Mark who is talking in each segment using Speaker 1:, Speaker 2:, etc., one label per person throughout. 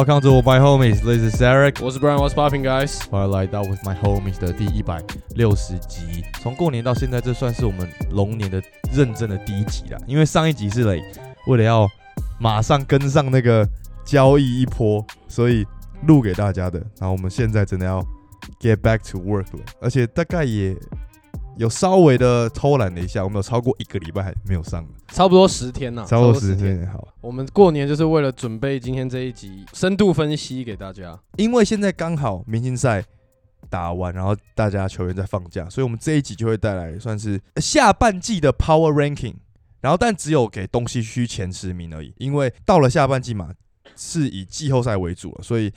Speaker 1: Welcome to my homies. This is Eric.
Speaker 2: 我是 Brian, What's popping, guys？
Speaker 1: 欢迎来到 With My Homies 的第一百六十集。从过年到现在，这算是我们龙年的认真的第一集了。因为上一集是嘞，为了要马上跟上那个交易一波，所以录给大家的。然后我们现在真的要 get back to work 了，而且大概也有稍微的偷懒了一下，我们有超过一个礼拜还没有上，
Speaker 2: 差不多十天呐、
Speaker 1: 超过十。天。好，
Speaker 2: 我们过年就是为了准备今天这一集深度分析给大家。
Speaker 1: 因为现在刚好明星赛打完，然后大家球员在放假，所以我们这一集就会带来算是下半季的 Power Ranking。然后，但只有给东西区前十名而已，因为到了下半季嘛，是以季后赛为主了，所以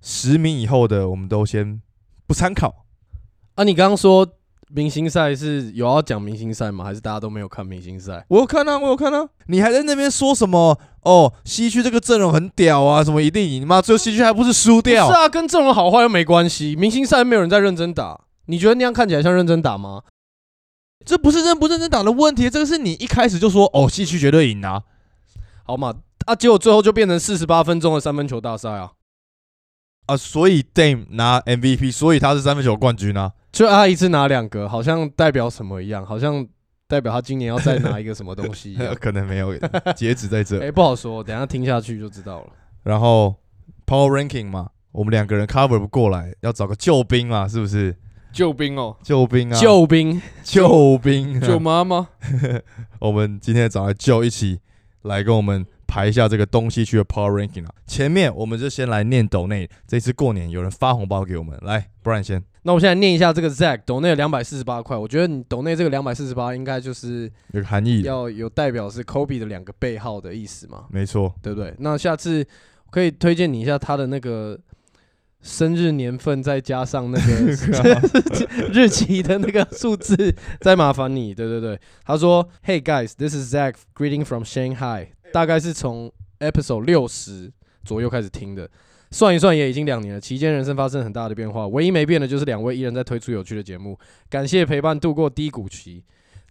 Speaker 1: 十名以后的我们都先不参考。
Speaker 2: 啊，你刚刚说明星赛是有要讲明星赛吗？还是大家都没有看明星赛？
Speaker 1: 我有看啊，我有看啊，你还在那边说什么？哦，西区这个阵容很屌啊，什么一定赢？妈，最后西区还不是输掉？
Speaker 2: 是啊，跟阵容好坏又没关系。明星赛没有人在认真打，你觉得那样看起来像认真打吗？
Speaker 1: 这不是认不认真打的问题，这个是你一开始就说哦，西区绝对赢啊。
Speaker 2: 好嘛，啊，结果最后就变成四十八分钟的三分球大赛啊！
Speaker 1: 啊，所以 Dame 拿 MVP，所以他是三分球冠军啊。
Speaker 2: 就他一次拿两个，好像代表什么一样，好像代表他今年要再拿一个什么东西一样。
Speaker 1: 可能没有截止在这。
Speaker 2: 哎、不好说，等一下听下去就知道了。
Speaker 1: 然后 Power Ranking 嘛，我们两个人 cover 不过来，要找个救兵嘛，是不是？
Speaker 3: 救兵哦，
Speaker 1: 救兵啊，
Speaker 2: 救兵，
Speaker 1: 救兵，
Speaker 3: 救妈妈，
Speaker 1: 我们今天找来救一起来跟我们排一下这个东西区的 Power Ranking 啊。前面我们就先来念斗内，这次过年有人发红包给我们，来，不然先
Speaker 2: 那我现在念一下这个 Zack 斗内两百四十八块，我觉得你斗内这个两百四十八应该就是
Speaker 1: 有个含义，
Speaker 2: 要有代表是 Kobe 的两个背号的意思嘛，
Speaker 1: 没错，
Speaker 2: 对不对？那下次可以推荐你一下他的那个生日年份，再加上那个 日期的那个数字，再麻烦你。对对对，他说：“Hey guys, this is Zach, greeting from Shanghai。”大概是从 episode 六十左右开始听的。算一算也已经两年了，期间人生发生很大的变化，唯一没变的就是两位依然在推出有趣的节目。感谢陪伴度过低谷期，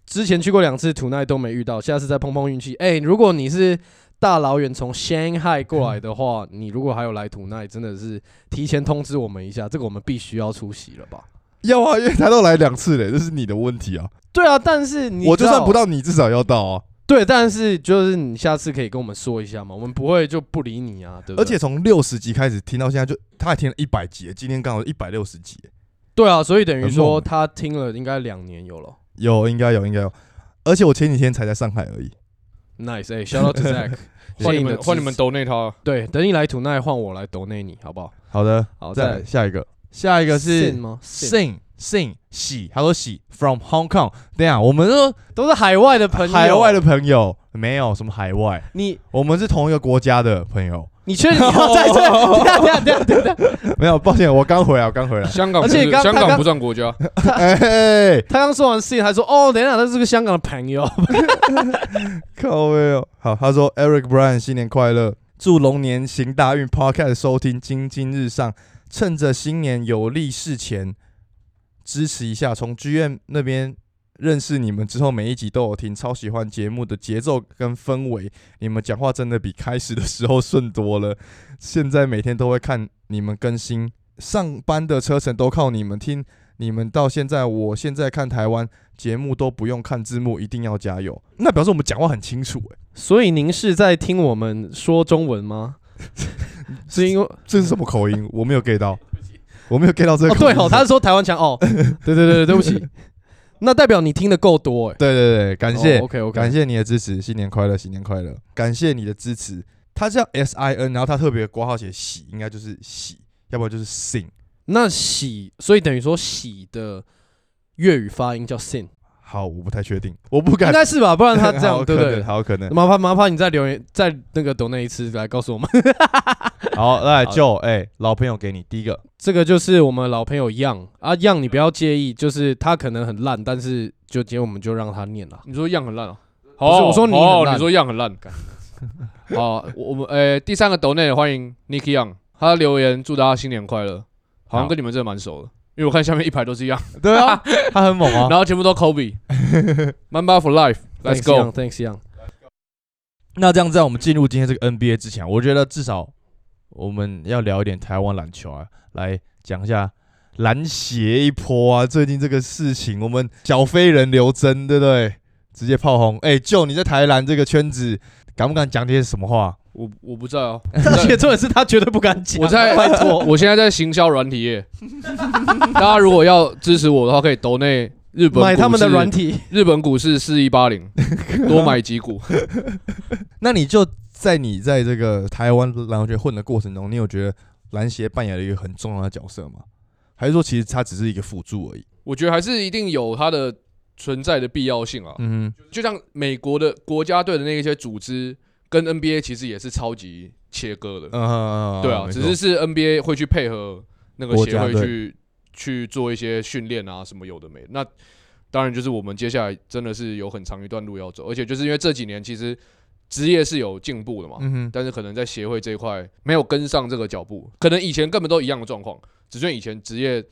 Speaker 2: 之前去过两次土奈都没遇到，下次再碰碰运气。哎、如果你是大老远从 Shanghai 过来的话，你如果还有来土奈，真的是提前通知我们一下，这个我们必须要出席了吧？
Speaker 1: 要啊，因为他都来两次嘞，这是你的问题啊。
Speaker 2: 对啊，但是你
Speaker 1: 我就算不到，你至少要到啊。
Speaker 2: 对，但是就是你下次可以跟我们说一下嘛，我们不会就不理你啊，对不对？
Speaker 1: 而且从六十集开始听到现在就，他还听了一百集，今天刚好一百六十集，
Speaker 2: 对啊，所以等于说他听了应该两年有了。
Speaker 1: 有应该有应该有。而且我前几天才在上海而已。
Speaker 2: Nice，哎、s h o u t out to Zach，
Speaker 3: 换你们换你们抖内他，
Speaker 2: 对，等你来土奈换我来抖内你，好不好？
Speaker 1: 好的，
Speaker 2: 好，
Speaker 1: 再下一个，下一个是
Speaker 2: Sin 吗
Speaker 1: Sing Sing 喜，他说喜 from Hong Kong。对啊，我们说
Speaker 2: 都是海外的朋友，
Speaker 1: 海外的朋友没有什么海外，
Speaker 2: 你
Speaker 1: 我们是同一个国家的朋友。
Speaker 2: 你确定你要在这？等一下等一下等下等下，
Speaker 1: 没有，抱歉，我刚回来，我刚回来。
Speaker 3: 香港不
Speaker 2: 而且
Speaker 3: 是香港
Speaker 2: 刚
Speaker 3: 不算国家，
Speaker 1: 哎，
Speaker 2: 他刚说完事情还说哦，等一下，他是个香港的朋友。
Speaker 1: 靠位哦。好，他说 Eric Brian 新年快乐，祝龙年行大运。Podcast 收听金金日上，趁着新年有利事前支持一下。从剧院那边认识你们之后，每一集都有听，超喜欢节目的节奏跟氛围。你们讲话真的比开始的时候顺多了。现在每天都会看你们更新，上班的车程都靠你们听。你们到现在，我现在看台湾节目都不用看字幕，一定要加油。那表示我们讲话很清楚、欸，
Speaker 2: 所以您是在听我们说中文吗？是因为
Speaker 1: 这是什么口音？我没有 get 到，我没有 get 到这个
Speaker 2: 哦，
Speaker 1: 口音。
Speaker 2: 对哦，他是说台湾腔哦，对对对对，对不起，那代表你听的够多哎。
Speaker 1: 对对对，感谢、
Speaker 2: OK OK，
Speaker 1: 感谢你的支持，新年快乐，新年快乐，感谢你的支持。他叫 S I N，然后他特别挂号写喜，应该就是喜，要不然就是 sing。
Speaker 2: 那喜，所以等于说喜的粤语发音叫 sin，
Speaker 1: 好，我不太确定，我不敢应。
Speaker 2: 该是吧？不然他 这样
Speaker 1: 好
Speaker 2: 对不对？
Speaker 1: 好可能。
Speaker 2: 麻烦麻烦你再留言，再那个抖那一次来告诉我们。
Speaker 1: 好，来
Speaker 2: 好
Speaker 1: 就哎、老朋友给你第一个，
Speaker 2: 这个就是我们老朋友 Young 啊，Young 你不要介意，就是他可能很烂，但是就今天我们就让他念了。
Speaker 3: 你说样很烂哦，
Speaker 2: 不是我说你很烂
Speaker 3: 哦你说样很烂，好，我我们呃第三个抖内欢迎 Nicky Young，他留言祝大家新年快乐，好像跟你们真的蛮熟的，因为我看下面一排都是一样，
Speaker 1: 对啊，他很猛啊。
Speaker 3: 然后全部都 Kobe，Mamba for life，Let's go。
Speaker 2: Thanks Young。
Speaker 1: 那这样在我们进入今天这个 NBA 之前，我觉得至少我们要聊一点台湾篮球啊，来讲一下篮协一波啊。最近这个事情，我们小飞人刘真，对不对？直接炮轰。哎、就你在台篮这个圈子，敢不敢讲点什么话？
Speaker 3: 我我不在哦，
Speaker 2: 而且重点是他绝对不敢讲。
Speaker 3: 我在
Speaker 2: 拜托，
Speaker 3: 我现在在行销软体业，大家如果要支持我的话，可以抖内日本
Speaker 2: 买他们的软体，
Speaker 3: 日本股市四一八零，多买几股。
Speaker 1: 那你就在你在这个台湾篮球圈混的过程中，你有觉得篮协扮演了一个很重要的角色吗？还是说其实它只是一个辅助而已？
Speaker 3: 我觉得还是一定有它的存在的必要性啊。
Speaker 1: 嗯
Speaker 3: 就像美国的国家队的那一些组织，跟 NBA 其实也是超级切割的。
Speaker 1: 嗯
Speaker 3: 对啊，只是是 NBA 会去配合那个协会去去做一些训练啊，什么有的没的。那当然就是我们接下来真的是有很长一段路要走，而且就是因为这几年其实职业是有进步的嘛，
Speaker 1: 嗯，
Speaker 3: 但是可能在协会这一块没有跟上这个脚步，可能以前根本都一样的状况，只是以前职业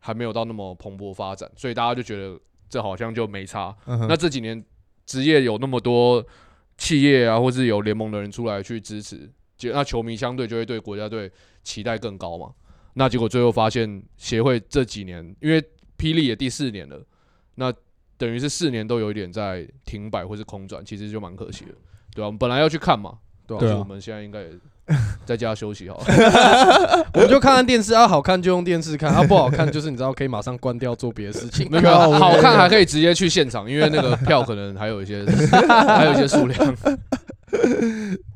Speaker 3: 还没有到那么蓬勃发展，所以大家就觉得这好像就没差。
Speaker 1: 嗯
Speaker 3: 那这几年职业有那么多企业啊，或是有联盟的人出来去支持，就那球迷相对就会对国家队期待更高嘛。那结果最后发现协会这几年，因为霹雳也第四年了，那等于是四年都有一点在停摆或是空转，其实就蛮可惜的，对啊，我们本来要去看嘛，对吧、
Speaker 1: 对啊
Speaker 3: 所以我们现在应该也 在家休息好了。
Speaker 2: 我们就看看电视啊，好看就用电视看，啊不好看就是你知道可以马上关掉做别的事情。
Speaker 3: 没有，好看还可以直接去现场，因为那个票可能还有一些还有一些数量。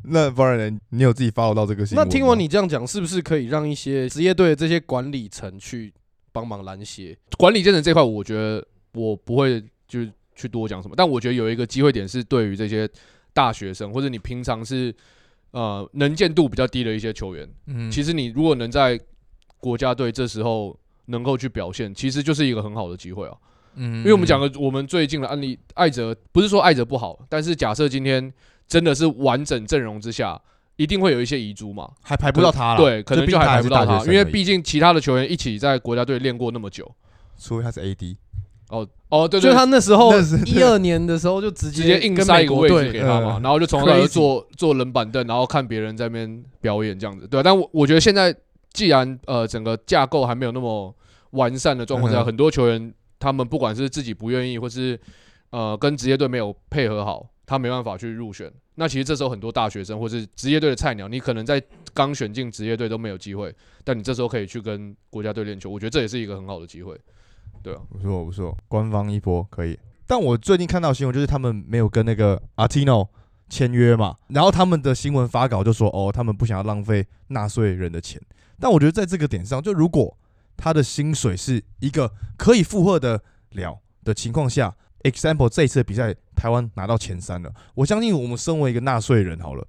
Speaker 1: 那不然呢？你有自己 follow 到这个新闻？
Speaker 2: 那听完你这样讲，是不是可以让一些职业队的这些管理层去帮忙拦鞋？
Speaker 3: 管理阶层这块，我觉得我不会就去多讲什么，但我觉得有一个机会点是对于这些大学生或者你平常是呃能见度比较低的一些球员，
Speaker 1: 嗯
Speaker 3: 其实你如果能在国家队这时候能够去表现，其实就是一个很好的机会啊。
Speaker 1: 嗯
Speaker 3: 因为我们讲的我们最近的案例，艾泽不是说艾泽不好，但是假设今天真的是完整阵容之下，一定会有一些遗珠嘛。
Speaker 1: 还排不到他了，
Speaker 3: 对，可能就还排不到他，因为毕
Speaker 1: 毕
Speaker 3: 竟其他的球员一起在国家队练过那么久。
Speaker 1: 除非他是 AD，
Speaker 3: 哦哦，对对，
Speaker 2: 就他那时候一二年的时候就直
Speaker 3: 直接硬塞一个位置给他嘛，
Speaker 1: 嗯
Speaker 3: 然后就从头到尾坐坐冷板凳，然后看别人在那边表演这样子，对啊、但我我觉得现在既然呃整个架构还没有那么完善的状况下，
Speaker 1: 嗯
Speaker 3: 很多球员他们不管是自己不愿意，或是呃跟职业队没有配合好，他没办法去入选。那其实这时候很多大学生或是职业队的菜鸟，你可能在刚选进职业队都没有机会，但你这时候可以去跟国家队练球，我觉得这也是一个很好的机会。对啊，
Speaker 1: 不错不错，官方一波可以。但我最近看到新闻，就是他们没有跟那个 Artino 签约嘛，然后他们的新闻发稿就说，哦，他们不想要浪费纳税人的钱。但我觉得在这个点上，就如果他的薪水是一个可以负荷的了的情况下，example 这一次的比赛台湾拿到前三了，我相信我们身为一个纳税人好了，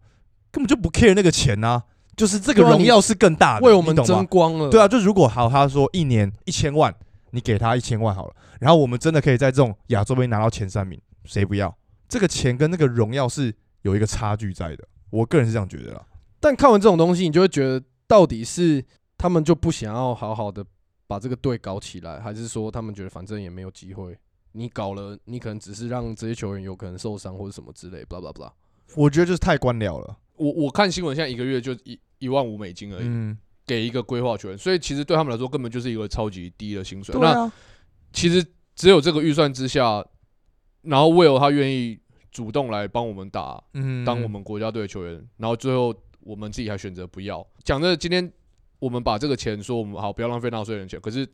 Speaker 1: 根本就不 care 那个钱啊，就是这个荣耀是更大的，
Speaker 2: 为我们争光了。
Speaker 1: 对啊，就如果好，他说一年一千万，你给他一千万好了，然后我们真的可以在这种亚洲杯拿到前三名，谁不要？这个钱跟那个荣耀是有一个差距在的，我个人是这样觉得啦。
Speaker 2: 但看完这种东西，你就会觉得，到底是他们就不想要好好的把这个队搞起来，还是说他们觉得反正也没有机会？你搞了，你可能只是让这些球员有可能受伤或者什么之类，blah blah blah。
Speaker 1: 我觉得就是太官僚了。
Speaker 3: 我我看新闻，现在一个月就一一万五美金而已。
Speaker 1: 嗯，
Speaker 3: 给一个规划球员，所以其实对他们来说根本就是一个超级低的薪水。那其实只有这个预算之下，然后 Will 他愿意主动来帮我们打，
Speaker 1: 嗯
Speaker 3: 当我们国家队的球员，然后最后我们自己还选择不要。讲的今天我们把这个钱说我们好不要浪费纳税人钱，可是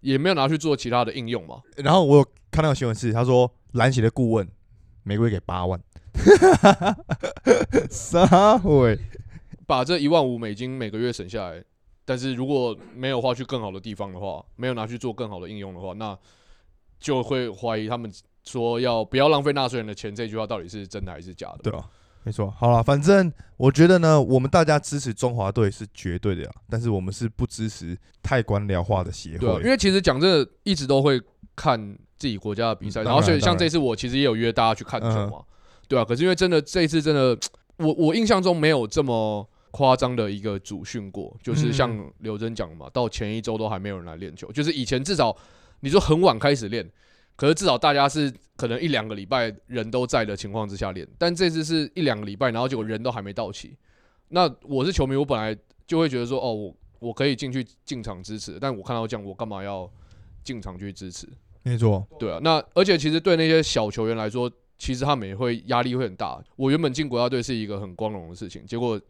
Speaker 3: 也没有拿去做其他的应用嘛。
Speaker 1: 然后我有看到新闻是，他说篮协的顾问每个月给八万，啥鬼？
Speaker 3: 把这一万五美金每个月省下来，但是如果没有花去更好的地方的话，没有拿去做更好的应用的话，那就会怀疑他们说要不要浪费纳税人的钱这句话到底是真的还是假的。
Speaker 1: 对啊，没错。好了，反正我觉得呢，我们大家支持中华队是绝对的呀，但是我们是不支持太官僚化的协
Speaker 3: 对啊，因。为其实讲真的，一直都会看自己国家的比赛，
Speaker 1: 嗯
Speaker 3: 然后所以像这次我其实也有约大家去看球
Speaker 1: 嗯
Speaker 3: 嘛，对啊，可是因为真的这一次真的，我我印象中没有这么夸张的一个主训过，就是
Speaker 1: 嗯
Speaker 3: 像刘真讲的嘛，到前一周都还没有人来练球，就是以前至少你说很晚开始练，可是至少大家是可能一两个礼拜人都在的情况之下练，但这次是一两个礼拜，然后结果人都还没到齐。那我是球迷，我本来就会觉得说，哦，我我可以进去进场支持，但我看到这样，我干嘛要进场去支持？
Speaker 1: 没错，
Speaker 3: 对啊，那而且其实对那些小球员来说，其实他们也会压力会很大。我原本进国家队是一个很光荣的事情，结果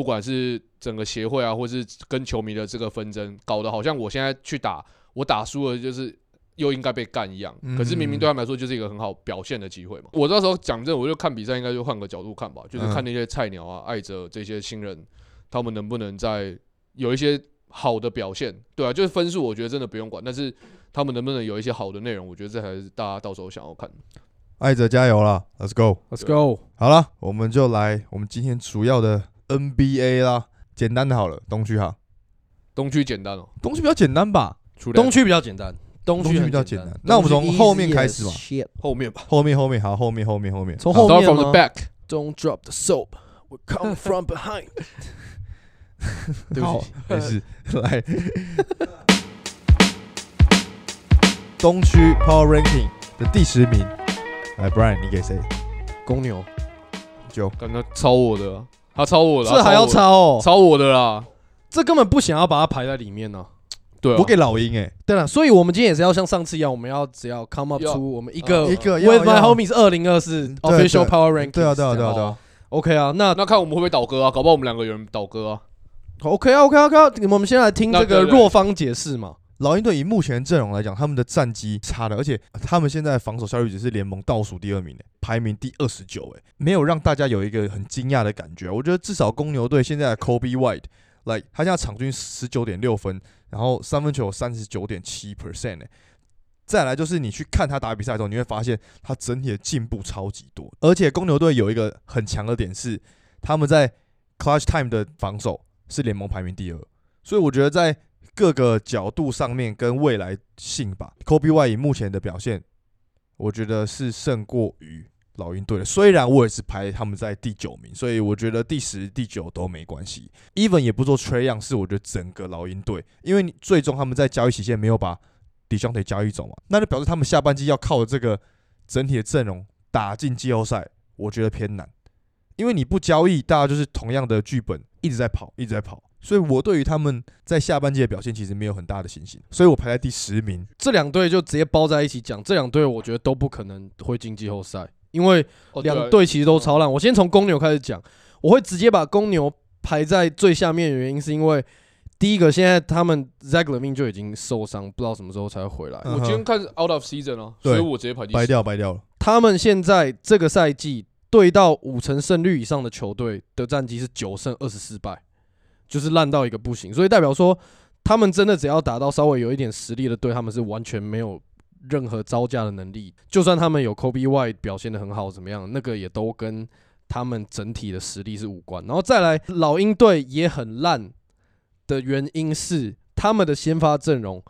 Speaker 3: 不管是整个协会啊，或是跟球迷的这个纷争，搞得好像我现在去打，我打输了就是又应该被干一样。可是明明对他们来说就是一个很好表现的机会嘛。我到时候讲真，我就看比赛应该就换个角度看吧，就是看那些菜鸟啊、艾哲这些新人，他们能不能在有一些好的表现，对啊，就是分数我觉得真的不用管，但是。他们能不能有一些好的内容？我觉得这才是大家到时候想要看。
Speaker 1: 艾哲加油了，Let's go，Let's
Speaker 2: go。
Speaker 1: 好了，我们就来我们今天主要的 NBA 啦。简单的好了，东区哈，
Speaker 3: 东区简单哦，
Speaker 1: 东区比较简单吧？
Speaker 2: 东区比较简单，东
Speaker 1: 区比较简单。那我们从后面开始嘛，
Speaker 3: 后面吧，
Speaker 1: 后面后面好，后面后面后面，
Speaker 2: 从后面
Speaker 3: from the back.
Speaker 2: Don't drop the soap, we come from behind.
Speaker 1: 对不起，没事，来。东区 Power Ranking 的第十名，来，Brian，你给谁？
Speaker 2: 公牛，
Speaker 1: 九，
Speaker 3: 刚刚超我的，他抄我的，
Speaker 2: 这还要抄哦，
Speaker 3: 抄我的啦，
Speaker 2: 这根本不想要把它排在里面呢。
Speaker 3: 对，
Speaker 1: 我给老鹰哎，
Speaker 2: 对了，所以我们今天也是要像上次一样，我们要只要 come up 出我们一个
Speaker 1: 一个
Speaker 2: With my homies 二零二四 official Power Ranking，
Speaker 1: 对啊对啊对啊对啊
Speaker 2: ，OK 啊，那
Speaker 3: 那看我们会不会倒戈啊？搞不好我们两个有人倒戈啊。
Speaker 2: OK 啊 OK 啊 OK 啊，我们先来听这个弱方解释嘛。
Speaker 1: 老鹰队以目前阵容来讲，他们的战绩差的，而且他们现在防守效率只是联盟倒数第二名排名第二十九诶，没有让大家有一个很惊讶的感觉。我觉得至少公牛队现在的 Kobe White，来他现在场均十九点六分，然后三分球三十九点七 percent 诶。再来就是你去看他打比赛的时候，你会发现他整体的进步超级多。而且公牛队有一个很强的点是，他们在 Clutch Time 的防守是联盟排名第二，所以我觉得在各个角度上面跟未来性吧，Kobe Y 以目前的表现，我觉得是胜过于老鹰队的。虽然我也是排他们在第九名，所以我觉得第十、第九都没关系。Even 也不做 Trey Young，是我觉得整个老鹰队，因为最终他们在交易期限没有把 d j o n 交易走嘛，那就表示他们下半季要靠这个整体的阵容打进季后赛，我觉得偏难。因为你不交易，大家就是同样的剧本一直在跑，一直在跑。所以我对于他们在下半季的表现其实没有很大的信心，所以我排在第十名。
Speaker 2: 这两队就直接包在一起讲，这两队我觉得都不可能会进季后赛，因为两队其实都超烂。我先从公牛开始讲，我会直接把公牛排在最下面的原因是因为第一个，现在他们 Zach Levine 就已经受伤，不知道什么时候才会回来。
Speaker 3: 我今天看 Out of Season 哦，所以我直接排第
Speaker 1: 白掉白掉了。
Speaker 2: 他们现在这个赛季对到五成胜率以上的球队的战绩是九胜二十四败。就是烂到一个不行，所以代表说他们真的只要打到稍微有一点实力的队，他们是完全没有任何招架的能力。就算他们有 Kobe Y 表现的很好，怎么样，那个也都跟他们整体的实力是无关。然后再来，老鹰队也很烂的原因是他们的先发阵容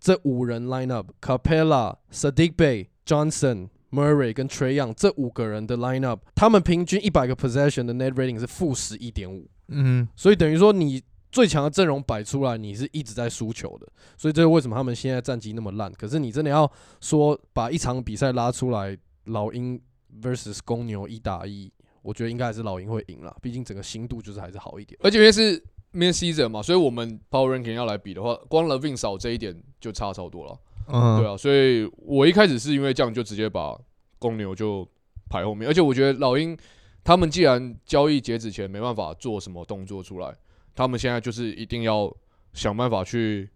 Speaker 2: 这五人 lineup：Capella、Sadiq Bey、Johnson、Murray 跟 Trey Young 这五个人的 lineup，他们平均一百个 possession 的 net rating 是负十一点五。嗯，所以等于说你最强的阵容摆出来，你是一直在输球的，所以这是为什么他们现在战绩那么烂。可是你真的要说把一场比赛拉出来，老鹰 versus 公牛一打一，我觉得应该还是老鹰会赢了，毕竟整个新度就是还是好一点。
Speaker 3: 而且因为是 mid season 嘛，所以我们 power ranking 要来比的话，光 Levin 少这一点就差超多了。嗯，对啊，所以我一开始是因为这样就直接把公牛就排后面，而且我觉得老鹰。他们既然交易截止前没办法做什么动作出来，他们现在就是一定要想办法去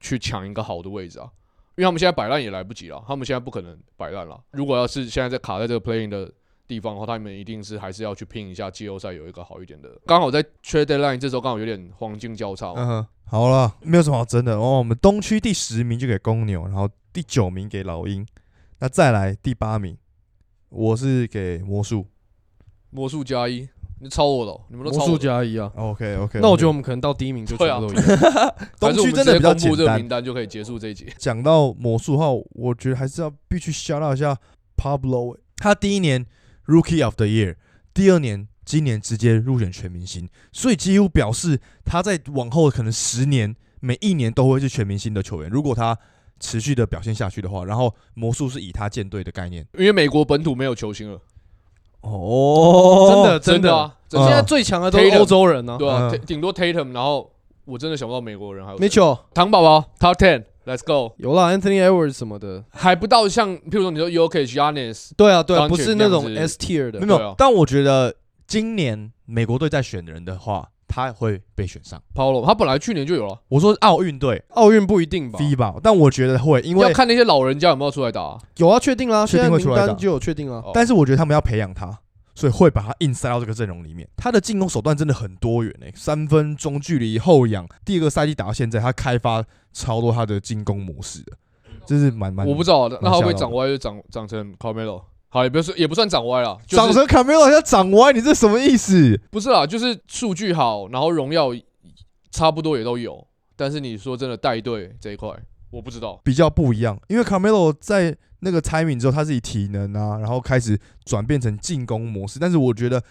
Speaker 3: 去抢一个好的位置啊，因为他们现在摆烂也来不及了，他们现在不可能摆烂了。如果要是现在在卡在这个 playing 的地方的话，他们一定是还是要去拼一下季后赛有一个好一点的。刚好在 trade deadline 这时候刚好有点黄金交叉。
Speaker 1: 嗯哼，好了，没有什么好争的哦。我们东区第十名就给公牛，然后第九名给老鹰，那再来第八名，我是给魔术。
Speaker 3: 魔术加一，你抄我了，你们都魔
Speaker 2: 术加一啊
Speaker 1: ？OK OK，
Speaker 2: 那我觉得我们可能到第一名就全部都一样。
Speaker 1: 东区真的比较简单，
Speaker 3: 名单就可以结束这一集。
Speaker 1: 讲到魔术号，我觉得还是要必须 shout 一下 Pablo，他第一年 Rookie of the Year，第二年今年直接入选全明星，所以几乎表示他在往后可能十年每一年都会是全明星的球员。如果他持续的表现下去的话，然后魔术是以他建队的概念，
Speaker 3: 因为美国本土没有球星了。
Speaker 1: 哦，
Speaker 2: 真的的。
Speaker 3: 真的啊，真
Speaker 2: 现在最强的都是
Speaker 3: Tatum
Speaker 2: 欧洲人呢。
Speaker 3: 对啊，顶多 Tatum，然后我真的想不到美国人还有谁。
Speaker 2: Mitchell
Speaker 3: 糖宝宝 Top Ten，Let's go，
Speaker 2: 有啦，Anthony Edwards 什么的。
Speaker 3: 还不到像，譬如说你说 Yokic、Yanis，
Speaker 2: 对啊，对啊
Speaker 3: ，Doncic
Speaker 2: 不是那种
Speaker 3: 这样子。
Speaker 2: S tier 的。
Speaker 1: 没。有
Speaker 3: 对啊，
Speaker 1: 但我觉得今年美国队在选人的话，他会被选上。
Speaker 3: Paulo，他本来去年就有了，
Speaker 1: 我说奥运队
Speaker 2: 奥运不一定吧
Speaker 1: ？FIBA，但我觉得会，因为
Speaker 3: 要看那些老人家有没有出来打啊。
Speaker 2: 有啊，确定啦，
Speaker 1: 确
Speaker 2: 现在
Speaker 1: 定会出来打
Speaker 2: 名单就有确定啊。
Speaker 3: 哦
Speaker 1: 但是我觉得他们要培养他，所以会把他硬塞到这个阵容里面。他的进攻手段真的很多元诶、三分、中距离、后仰。第二个赛季打到现在，他开发超多他的进攻模式的，这是蛮蛮。
Speaker 3: 我不知道，那他会不会
Speaker 1: 吓到
Speaker 3: 长歪就长长成 Carmelo？好，也不是也不算长歪了，就是
Speaker 1: 长成卡梅罗像长歪，你这什么意思？
Speaker 3: 不是啦，就是数据好，然后荣耀差不多也都有，但是你说真的带队这一块，我不知道。
Speaker 1: 比较不一样，因为卡梅罗在那个 timing 之后，他自己体能啊，然后开始转变成进攻模式。但是我觉得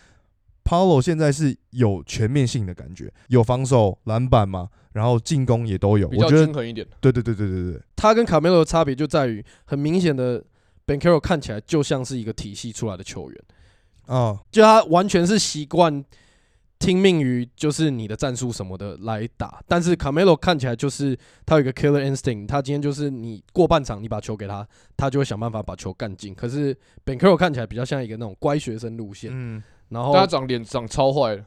Speaker 1: Paulo 现在是有全面性的感觉，有防守、篮板嘛，然后进攻也都有。
Speaker 3: 比较
Speaker 1: 我觉得
Speaker 3: 均衡一点，
Speaker 1: 对对对对对对，
Speaker 2: 他跟卡梅罗的差别就在于，很明显的 Ben Carroll 看起来就像是一个体系出来的球员，
Speaker 1: 哦，
Speaker 2: 就他完全是习惯听命于就是你的战术什么的来打，但是卡梅罗看起来就是他有一个 killer instinct，他今天就是你过半场你把球给他，他就会想办法把球干进。可是 Ben Carroll 看起来比较像一个那种乖学生路线，
Speaker 1: 嗯，
Speaker 2: 然后
Speaker 3: 他长脸长超坏。的，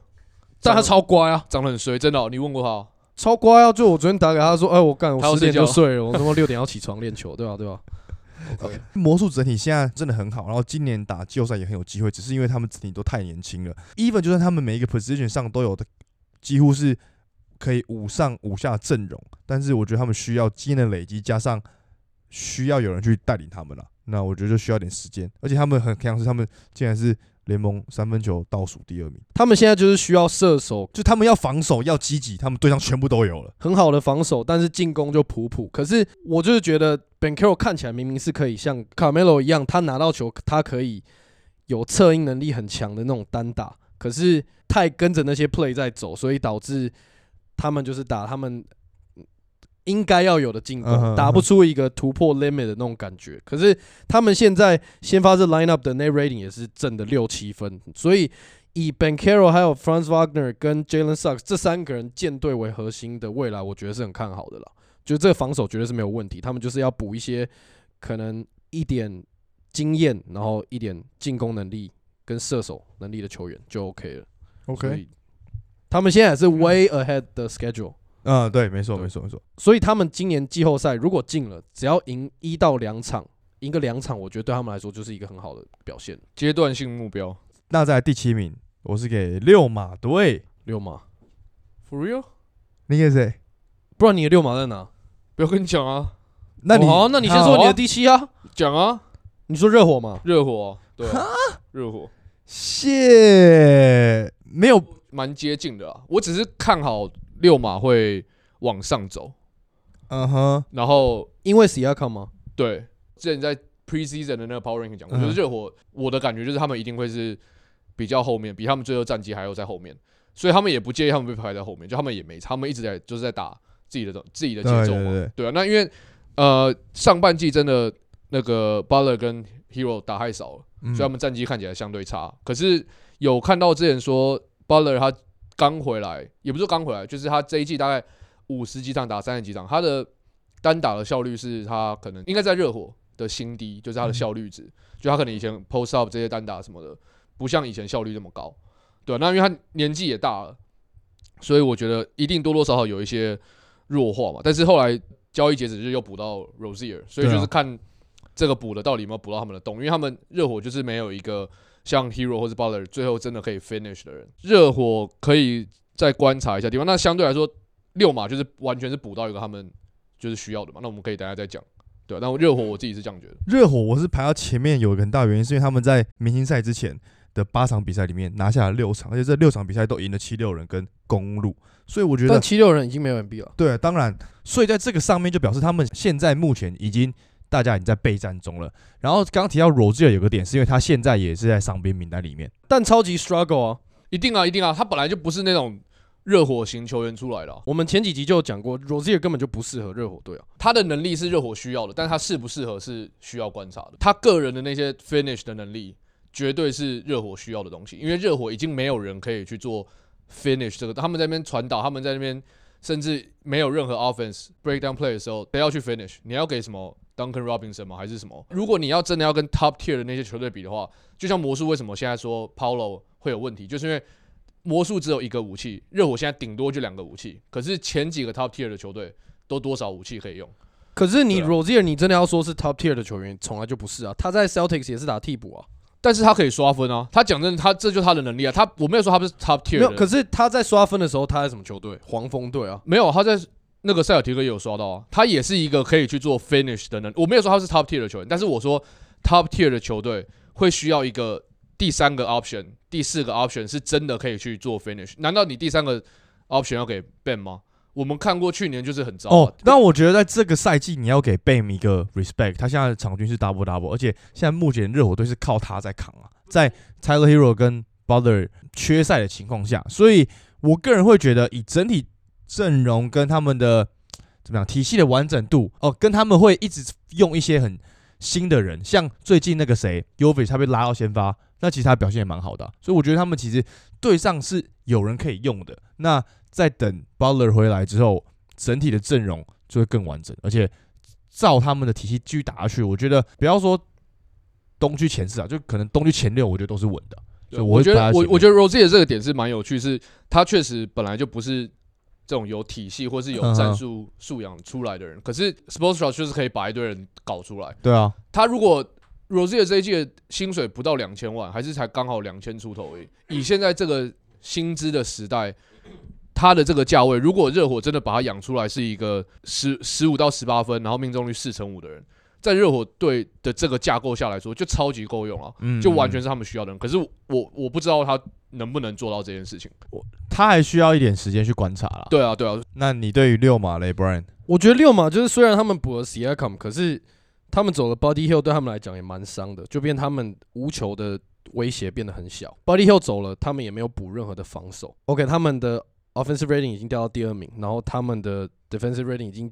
Speaker 2: 但他超乖啊，
Speaker 3: 长得很衰，真的哦、你问过他哦？
Speaker 2: 超乖啊！就我昨天打给他说，哎、我干，我十点就睡了，我他妈六点要起床练球，对吧、对吧、OK，
Speaker 1: 魔术整体现在真的很好，然后今年打季后赛也很有机会，只是因为他们整体都太年轻了。even 就算他们每一个 position 上都有的，几乎是可以五上五下阵容，但是我觉得他们需要经验的累积，加上需要有人去带领他们了。那我觉得就需要点时间，而且他们很强势，他们竟然是联盟三分球倒数第二名，
Speaker 2: 他们现在就是需要射手
Speaker 1: 就他们要防守要积极，他们对上全部都有了。
Speaker 2: 很好的防守，但是进攻就普普。可是我就是觉得 Ben Carroll 看起来明明是可以像卡梅罗一样，他拿到球他可以有策应能力很强的那种单打，可是太跟着那些 play 在走，所以导致他们就是打他们应该要有的进攻，打不出一个突破 limit 的那种感觉。可是他们现在先发这 lineup 的 net rating 也是正的六七分，所以以 Ben Carroll 还有 Franz Wagner 跟 Jalen Suggs 这三个人舰队为核心的未来，我觉得是很看好的啦。觉得这个防守绝对是没有问题，他们就是要补一些可能一点经验，然后一点进攻能力跟射手能力的球员就 OK 了。
Speaker 1: OK，
Speaker 2: 他们现在也是 way ahead 的 schedule，
Speaker 1: 嗯，对，没错，没错，没错。
Speaker 2: 所以他们今年季后赛如果进了，只要赢一到两场，赢个两场，我觉得对他们来说就是一个很好的表现。
Speaker 3: 阶段性目标
Speaker 1: 那在第七名，我是给六马队，
Speaker 2: 六马
Speaker 3: ，，For real？
Speaker 1: 你给谁？
Speaker 2: 不然你的六马在哪？
Speaker 3: 不要跟你讲啊，
Speaker 1: 那你
Speaker 2: 哦好，那你先说你的
Speaker 3: 啊
Speaker 2: 第七啊。
Speaker 3: 讲啊，
Speaker 2: 你说热火嘛？
Speaker 3: 热火啊，对啊，热火
Speaker 1: 谢没有
Speaker 3: 蛮接近的啊。我只是看好六马会往上走，
Speaker 1: 嗯哼，
Speaker 3: 然后
Speaker 2: 因为 Siakam 吗？
Speaker 3: 对，之前在 preseason 的那个 Power Ranking 讲过，
Speaker 1: 嗯。
Speaker 3: 就是热火，我的感觉就是他们一定会是比较后面，比他们最后战绩还要在后面，所以他们也不介意他们被排在后面，就他们也没差，他们一直在就是在打自己的自己的节奏嘛，
Speaker 1: 对对对。
Speaker 3: 啊，那因为呃上半季真的那个 Butler 跟 Hero 打太少了，
Speaker 1: 嗯
Speaker 3: 所以他们战绩看起来相对差，可是有看到之前说 Butler 他刚回来，也不是刚回来，就是他这一季大概五十几场打三十几场，他的单打的效率是他可能应该在热火的新低，就是他的效率值，就他可能以前 post up 这些单打什么的，不像以前效率这么高，对啊、那因为他年纪也大了，所以我觉得一定多多少少有一些弱化嘛。但是后来交易截止日又补到 Rosier，所以就是看这个补的到底有没有补到他们的洞，因为他们热火就是没有一个像 Hero 或者 Butler 最后真的可以 finish 的人。热火可以再观察一下地方，那相对来说六马就是完全是补到一个他们就是需要的嘛。那我们可以等一下再讲，对啊，但我热火我自己是这样觉得，
Speaker 1: 热火我是排到前面有一个很大原因，是因为他们在明星赛之前的八场比赛里面拿下了六场，而且这六场比赛都赢了七六人跟公路，所以我觉得
Speaker 2: 但七六人已经没有 NB 了。
Speaker 1: 对，当然，所以在这个上面就表示他们现在目前已经大家已经在备战中了。然后刚刚提到 Rozier 有个点，是因为他现在也是在伤兵名单里面。
Speaker 2: 但超级 struggle 啊！
Speaker 3: 一定啊，一定啊，他本来就不是那种热火型球员出来了啊、
Speaker 2: 我们前几集就有讲过，Rozier 根本就不适合热火队啊。
Speaker 3: 他的能力是热火需要的，但他适不适合是需要观察的。他个人的那些 finish 的能力，绝对是热火需要的东西，因为热火已经没有人可以去做 finish 这个，他们在那边传导，他们在那边甚至没有任何 offense breakdown play 的时候，得要去 finish，你要给什么 Duncan Robinson 吗？还是什么？如果你要真的要跟 top tier 的那些球队比的话，就像魔术为什么现在说 Paulo 会有问题，就是因为魔术只有一个武器，热火现在顶多就两个武器，可是前几个 top tier 的球队都多少武器可以用？
Speaker 2: 可是你 Rozier，你真的要说是 top tier 的球员，从来就不是啊。他在 Celtics 也是打替补啊，
Speaker 3: 但是他可以刷分啊！他讲真的，他这就是他的能力啊！他我没有说他不是 top
Speaker 2: 没
Speaker 3: tier
Speaker 2: 有。可是他在刷分的时候，他在什么球队？黄蜂队啊。
Speaker 3: 没有他在那个塞尔提克也有刷到啊，他也是一个可以去做 finish 的能。我没有说他是 top tier 的球员，但是我说 top tier 的球队会需要一个第三个 option，第四个 option 是真的可以去做 finish。难道你第三个 option 要给 Ben 吗？我们看过去年就是很糟、
Speaker 1: 哦，但我觉得在这个赛季你要给 Ben 一个 respect，他现在的场均是 double double，而且现在目前热火队是靠他在扛啊，在 Tyler Hero 跟 Butler 缺赛的情况下，所以我个人会觉得以整体阵容跟他们的怎么样体系的完整度哦，跟他们会一直用一些很新的人，像最近那个谁 u v i 他被拉到先发，那其实他表现也蛮好的啊、所以我觉得他们其实对上是有人可以用的。那在等 Butler 回来之后，整体的阵容就会更完整，而且照他们的体系继续打下去，我觉得不要说东区前四啊，就可能东区前六，我觉得都是稳的。所以
Speaker 3: 我觉得我我觉
Speaker 1: 得
Speaker 3: 得 Rozier 这个点是蛮有趣，是他确实本来就不是这种有体系或是有战术素养出来的人，可是 Sportsra 就是可以把一堆人搞出来。
Speaker 1: 对啊，
Speaker 3: 他如果 Rosier 这一季的薪水不到两千万，还是才刚好两千出头而已，以现在这个薪资的时代。他的这个价位，如果热火真的把他养出来，是一个十十五到十八分，然后命中率四成五的人，在热火队的这个架构下来说，就超级够用啊！
Speaker 1: 嗯
Speaker 3: 就完全是他们需要的人。可是我我不知道他能不能做到这件事情。
Speaker 1: 他还需要一点时间去观察了。
Speaker 3: 对啊，对啊，
Speaker 1: 那你对于六马雷 Brian
Speaker 2: 我觉得六马就是虽然他们补了 Siakam，可是他们走了 Body Hill 对他们来讲也蛮伤的，就变他们无球的威胁变得很小。Body Hill 走了，他们也没有补任何的防守。OK，他们的 offensive rating 已经掉到第二名，然后他们的 defensive rating 已经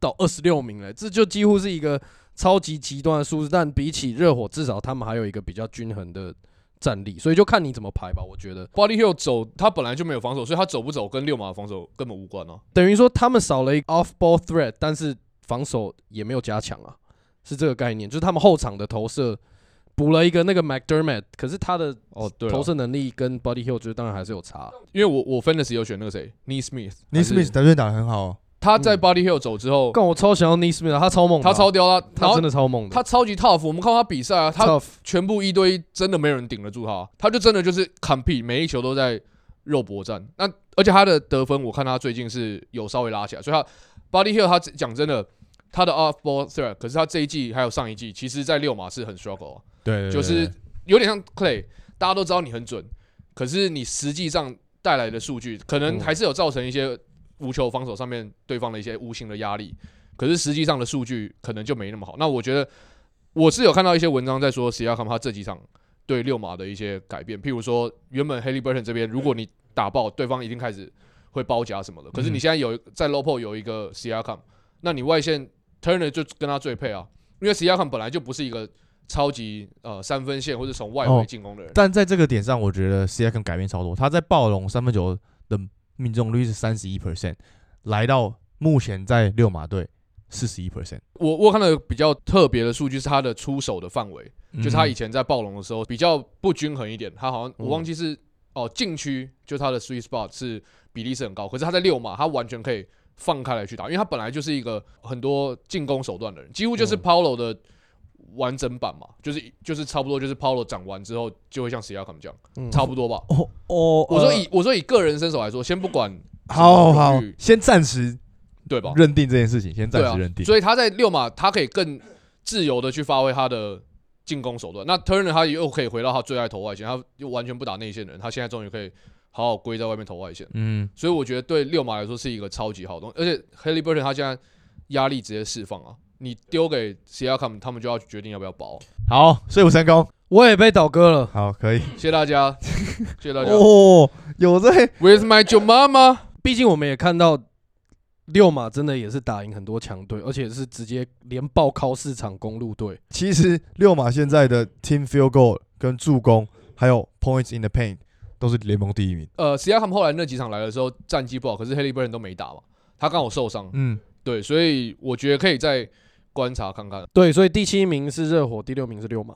Speaker 2: 到二十六名了，这就几乎是一个超级极端的数字。但比起热火，至少他们还有一个比较均衡的战力，所以就看你怎么排吧。我觉得
Speaker 3: Body Hill 走，他本来就没有防守，所以他走不走跟六马的防守根本无关啊。
Speaker 2: 等于说他们少了一个 off ball threat，但是防守也没有加强啊，是这个概念。就是他们后场的投射补了一个那个 McDermott，可是他的
Speaker 3: 哦，对啊
Speaker 2: 投射能力跟 Body Hill 就是当然还是有差。
Speaker 3: 因为我我 Fantasy 有选那个谁 n e e
Speaker 1: Smith，n
Speaker 3: 还
Speaker 1: e
Speaker 3: 是
Speaker 1: Smith 表现打得很好哦，
Speaker 3: 他在
Speaker 2: 嗯。
Speaker 3: Body Hill 走之后，
Speaker 2: 干我超想要 Nismith，他超猛的啊，
Speaker 3: 他超屌他，
Speaker 2: 他真的超猛的，
Speaker 3: 他超级 tough。我们看他比赛啊，他
Speaker 2: tough
Speaker 3: 全部一对一，真的没有人顶得住他，他就真的就是 compete，每一球都在肉搏战。那而且他的得分，我看他最近是有稍微拉起来，所以他 Body Hill 他讲真的，他的 off ball threat，可是他这一季还有上一季，其实在六马是很 struggle，啊。
Speaker 1: 对
Speaker 3: 就是有点像 Clay，大家都知道你很准，可是你实际上带来的数据，可能
Speaker 2: 嗯。
Speaker 3: 还是有造成一些无球防守上面对方的一些无形的压力，可是实际上的数据可能就没那么好。那我觉得我是有看到一些文章在说 s i a k a m 他这几场对六马的一些改变，譬如说原本 Haley Burton 这边，如果你打爆对方，一定开始会包夹什么的，可是你
Speaker 1: 嗯
Speaker 3: 现在有在 low p o 有一个 s i a k a m 那你外线 Turner 就跟他最配啊，因为 s i a k a m 本来就不是一个超级呃三分线或者从外围
Speaker 1: 哦
Speaker 3: 进攻的人。
Speaker 1: 但在这个点上，我觉得 c k 改变超多。他在暴龙三分球的命中率是三十一 percent，来到目前在六马队四十一 percent，
Speaker 3: 我我看到有比较特别的数据是他的出手的范围，
Speaker 1: 嗯。
Speaker 3: 就是他以前在暴龙的时候比较不均衡一点，他好像
Speaker 2: 嗯
Speaker 3: 我忘记是哦禁区，就他的 three spot 是比例是很高，可是他在六马他完全可以放开来去打，因为他本来就是一个很多进攻手段的人，几乎就是
Speaker 2: 嗯。
Speaker 3: Paulo 的完整版嘛，就是就是差不多就是 Paulo 长完之后就会像 m 这样，
Speaker 2: 嗯
Speaker 3: 差不多吧。
Speaker 1: 哦哦，
Speaker 3: 我说
Speaker 1: 呃
Speaker 3: 以我说以个人身手来说，先不管
Speaker 1: 好好先暂时
Speaker 3: 对吧？
Speaker 1: 认定这件事情，先暂时认定。
Speaker 3: 所以他在六码，他可以更自由的去发挥他的进攻手段。那 Turner 他又可以回到他最爱投外线，他又完全不打内线的人，他现在终于可以好好归在外面投外线。
Speaker 1: 嗯，
Speaker 3: 所以我觉得对六马来说是一个超级好的东西，而且 Haley Burton 他现在压力直接释放啊，你丢给 s i a k a m 他们就要决定要不要保。
Speaker 1: 好，税务成功，
Speaker 2: 我也被倒戈了。
Speaker 1: 好，可以。
Speaker 3: 谢谢大家，谢谢大家。
Speaker 1: 哦，有在
Speaker 3: With my 舅妈妈，
Speaker 2: 毕竟我们也看到六马真的也是打赢很多强队，而且是直接连爆靠市场公路队。
Speaker 1: 其实六马现在的 team field goal 跟助攻，还有 points in the paint 都是联盟第一名。
Speaker 3: 呃 c i a 后来那几场来的时候战绩不好，可是 Haley Burton 都没打嘛，他刚好受伤，
Speaker 1: 嗯，
Speaker 3: 对，所以我觉得可以再观察看看。
Speaker 2: 对，所以第七名是热火，第六名是六马。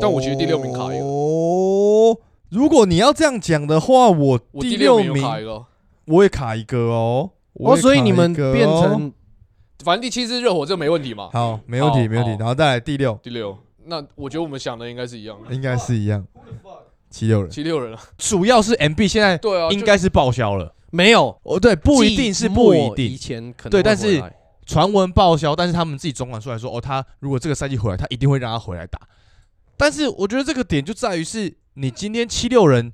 Speaker 3: 但我其实第六名卡一个
Speaker 1: 哦，如果你要这样讲的话，我
Speaker 3: 我第
Speaker 1: 六
Speaker 3: 名卡一个，
Speaker 1: 我也卡一个哦。
Speaker 2: 哦，所以你们变成
Speaker 3: 反正第七是热火，这没问题嘛。
Speaker 1: 好，没问题，没问题。然后再来第六，
Speaker 3: 第六，那我觉得我们想的应该是一样的，
Speaker 1: 应该是一样，七六人。
Speaker 3: 七六人啊。
Speaker 1: 主要是 MB 现在
Speaker 3: 对啊，
Speaker 1: 应该是报销了。
Speaker 2: 没有，
Speaker 1: 哦，对，不一定是不一
Speaker 2: 季末以
Speaker 1: 定，
Speaker 2: 前可能
Speaker 1: 对但是传闻报销，但是他们自己总管出来说，哦，他如果这个赛季回来，他一定会让他回来打。但是我觉得这个点就在于是，你今天七六人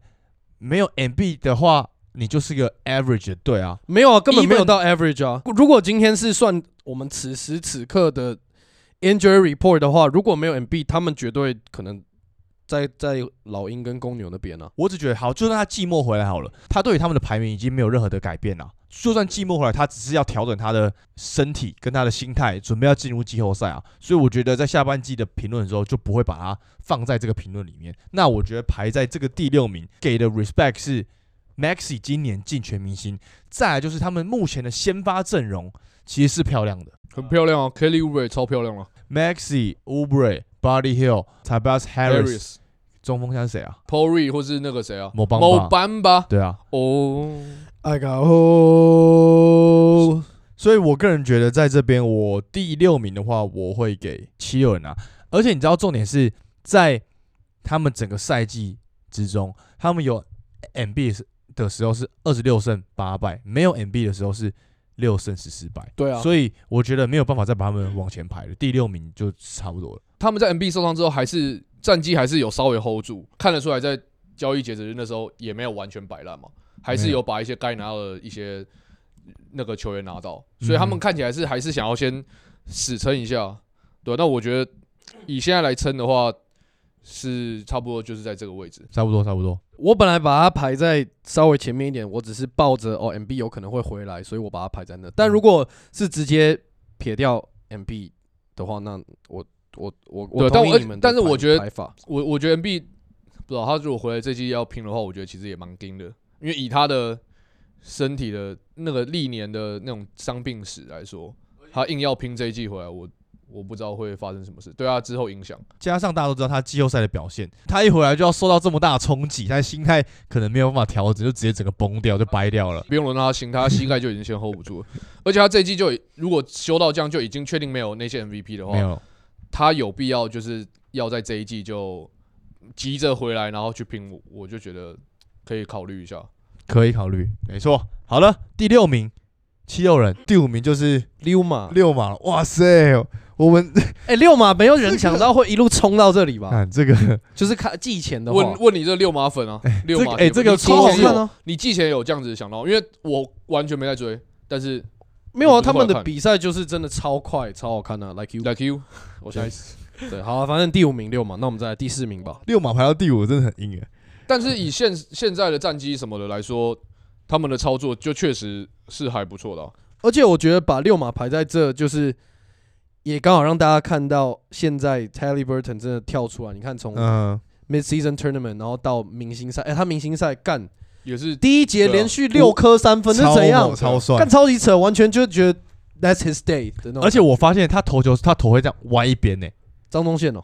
Speaker 1: 没有 MB 的话，你就是个 average 的队啊。
Speaker 2: 没有啊，根本没有到 average 啊。如果今天是算我们此时此刻的 injury report 的话，如果没有 MB，他们绝对可能在在老鹰跟公牛那边啊。
Speaker 1: 我只觉得好，就算他季末回来好了，他对于他们的排名已经没有任何的改变了。就算季末回来，他只是要调整他的身体跟他的心态，准备要进入季后赛啊。所以我觉得在下半季的评论的时候，就不会把它放在这个评论里面。那我觉得排在这个第六名，给的 respect 是 Maxi 今年进全明星，再来就是他们目前的先发阵容其实是漂亮的
Speaker 3: 很漂亮啊，Kelly Oubre 超漂亮啊
Speaker 1: ，Maxi、Ubre、Buddy Hill、Tobias
Speaker 3: Harris，，Harris、
Speaker 1: 中锋像是谁啊
Speaker 3: ？Paul Reed 或是那个谁啊，
Speaker 1: 某邦
Speaker 3: 某
Speaker 1: 吧
Speaker 3: 班吧，
Speaker 1: 对啊，
Speaker 3: 哦
Speaker 2: ，I got hope。
Speaker 1: 所以我个人觉得，在这边我第六名的话，我会给七六人啊。而且你知道，重点是在他们整个赛季之中，他们有 MB 的时候是二十六胜八败，没有 MB 的时候是六胜十四败。
Speaker 2: 对啊，
Speaker 1: 所以我觉得没有办法再把他们往前排了，第六名就差不多了。
Speaker 3: 他们在 NB 受伤之后，还是战绩还是有稍微 hold 住，看得出来在交易截止日那时候也没有完全摆烂嘛，还是有把一些该拿到的一些那个球员拿到，所以他们
Speaker 1: 嗯
Speaker 3: 看起来是还是想要先死撑一下，对，那我觉得以现在来撑的话，是差不多就是在这个位置。
Speaker 1: 差不多，差不多。
Speaker 2: 我本来把它排在稍微前面一点，我只是抱着哦 MB 有可能会回来，所以我把它排在那。但如果是直接撇掉 MB 的话，那我我我我
Speaker 3: 但我
Speaker 2: 同意你们的排
Speaker 3: 但是我觉得我我觉得 MB 不知道他如果回来这季要拼的话，我觉得其实也蛮硬的，因为以他的身体的那个历年的那种伤病史来说，他硬要拼这一季回来，我我不知道会发生什么事，对他之后影响。
Speaker 1: 加上大家都知道他季后赛的表现，他一回来就要受到这么大的冲击，他的心态可能没有办法调整，就直接整个崩掉，就掰掉了。
Speaker 3: 不用轮到他心，他膝盖就已经先 hold 不住了，而且他这一季就如果修到这样，就已经确定没有那些 MVP 的话，
Speaker 1: 没有，
Speaker 3: 他有必要就是要在这一季就急着回来，然后去拼，我我就觉得可以考虑一下。
Speaker 1: 可以考虑，没错。好了，第六名七六人，第五名就是
Speaker 2: 溜马，
Speaker 1: 六马。哇塞，我们
Speaker 2: 哎、六马没有人想到会一路冲到这里吧？
Speaker 1: 看这个，
Speaker 2: 就是看寄钱的话
Speaker 3: 问，问你这六马粉啊，六马
Speaker 1: 哎这个
Speaker 2: 超好看啊！
Speaker 3: 你季前有这样子想到？因为我完全没在追，但是
Speaker 2: 没有啊，他们的比赛就是真的超快，超好看的、l i k e
Speaker 3: you，like you，
Speaker 2: 我现在对，好、啊，反正第五名六马，那我们再来第四名吧。
Speaker 1: 六马排到第五，真的很硬哎。
Speaker 3: 但是以现现在的战绩什么的来说，他们的操作就确实是还不错的啊、
Speaker 2: 而且我觉得把六马排在这，就是也刚好让大家看到现在 Tally Burton 真的跳出来。你看从
Speaker 1: 嗯
Speaker 2: ，Mid Season Tournament，然后到明星赛，哎、他明星赛干
Speaker 3: 也是
Speaker 2: 第一节
Speaker 3: 对啊
Speaker 2: 连续六颗三分，是
Speaker 1: 超
Speaker 2: 怎样
Speaker 1: 猛？超帅
Speaker 2: 干。超级扯，完全就觉得 That's his day 的那种。
Speaker 1: 而且我发现他投球，他头会这样歪一边呢。
Speaker 2: 张宗宪哦，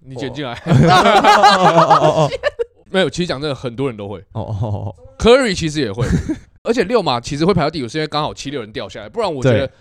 Speaker 3: 你卷进来，没有，其实讲真的，很多人都会
Speaker 1: 哦哦哦
Speaker 3: ，，Curry 其实也会，而且六马其实会排到第五，是因为刚好七六人掉下来，不然我觉得
Speaker 1: 对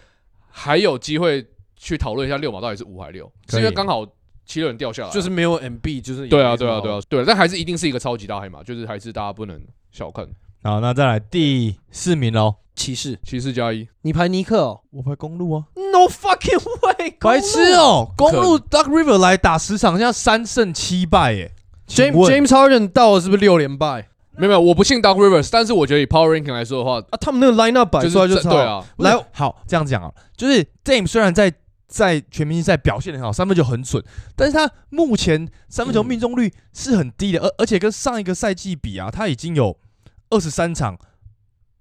Speaker 3: 还有机会去讨论一下六码到底是五还六，是因为刚好七六人掉下来，
Speaker 2: 就是没有 MB，就是
Speaker 3: 对啊，对啊，对啊，对啊，但还是一定是一个超级大黑马，就是还是大家不能小看
Speaker 1: 好，那再来第四名喽。
Speaker 2: 骑士，
Speaker 3: 骑士加一，
Speaker 2: 你排尼克哦
Speaker 1: 我排公路啊
Speaker 2: ，？No fucking way，
Speaker 1: 白痴哦！公路 Duck River 来打十场，现在三胜七败耶。
Speaker 2: James James Harden 到了是不是六连败
Speaker 3: 没有没有，我不信 Doc Rivers，但是我觉得以 Power Ranking 来说的话，
Speaker 2: 啊？他们那个 lineup 摆出来就超
Speaker 3: 这对啊，
Speaker 2: 来
Speaker 1: 好这样讲啊，就是 Dame 虽然在在全明星赛表现很好，三分球很准，但是他目前三分球命中率是很低的，而而且跟上一个赛季比啊，他已经有二十三场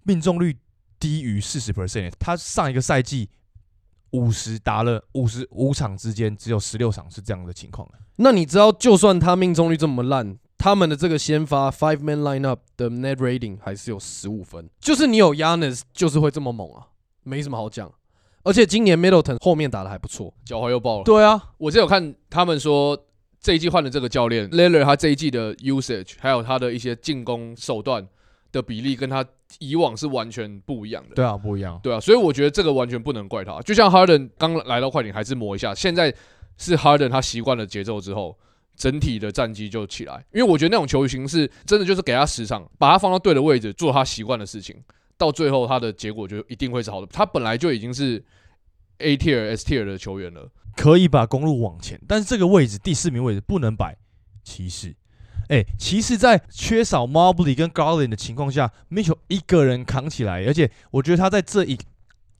Speaker 1: 命中率低于四十 percent，他上一个赛季五十打了五十五场之间，只有十六场是这样的情况。
Speaker 2: 那你知道，就算他命中率这么烂，他们的这个先发 five man lineup 的 net rating 还是有十五分，就是你有 Yanis 就是会这么猛啊，没什么好讲。而且今年 Middleton 后面打的还不错，
Speaker 3: 脚踝又爆了。
Speaker 1: 对啊，
Speaker 3: 我之前有看他们说这一季换了这个教练 l i l l a r 他这一季的 usage 还有他的一些进攻手段的比例跟他以往是完全不一样的。
Speaker 1: 对啊，不一样。
Speaker 3: 对啊，所以我觉得这个完全不能怪他。就像 Harden 刚来到快艇还是磨一下，现在是 Harden 他习惯了节奏之后，整体的战绩就起来。因为我觉得那种球形是真的就是给他时长，把他放到对的位置，做他习惯的事情，到最后他的结果就一定会是好的。他本来就已经是 A tier S tier 的球员了。
Speaker 1: 可以把公路往前，但是这个位置第四名位置不能摆骑士。哎，骑士在缺少 Mobley 跟 Garland 的情况下，Mitchell 一个人扛起来，而且我觉得他在这一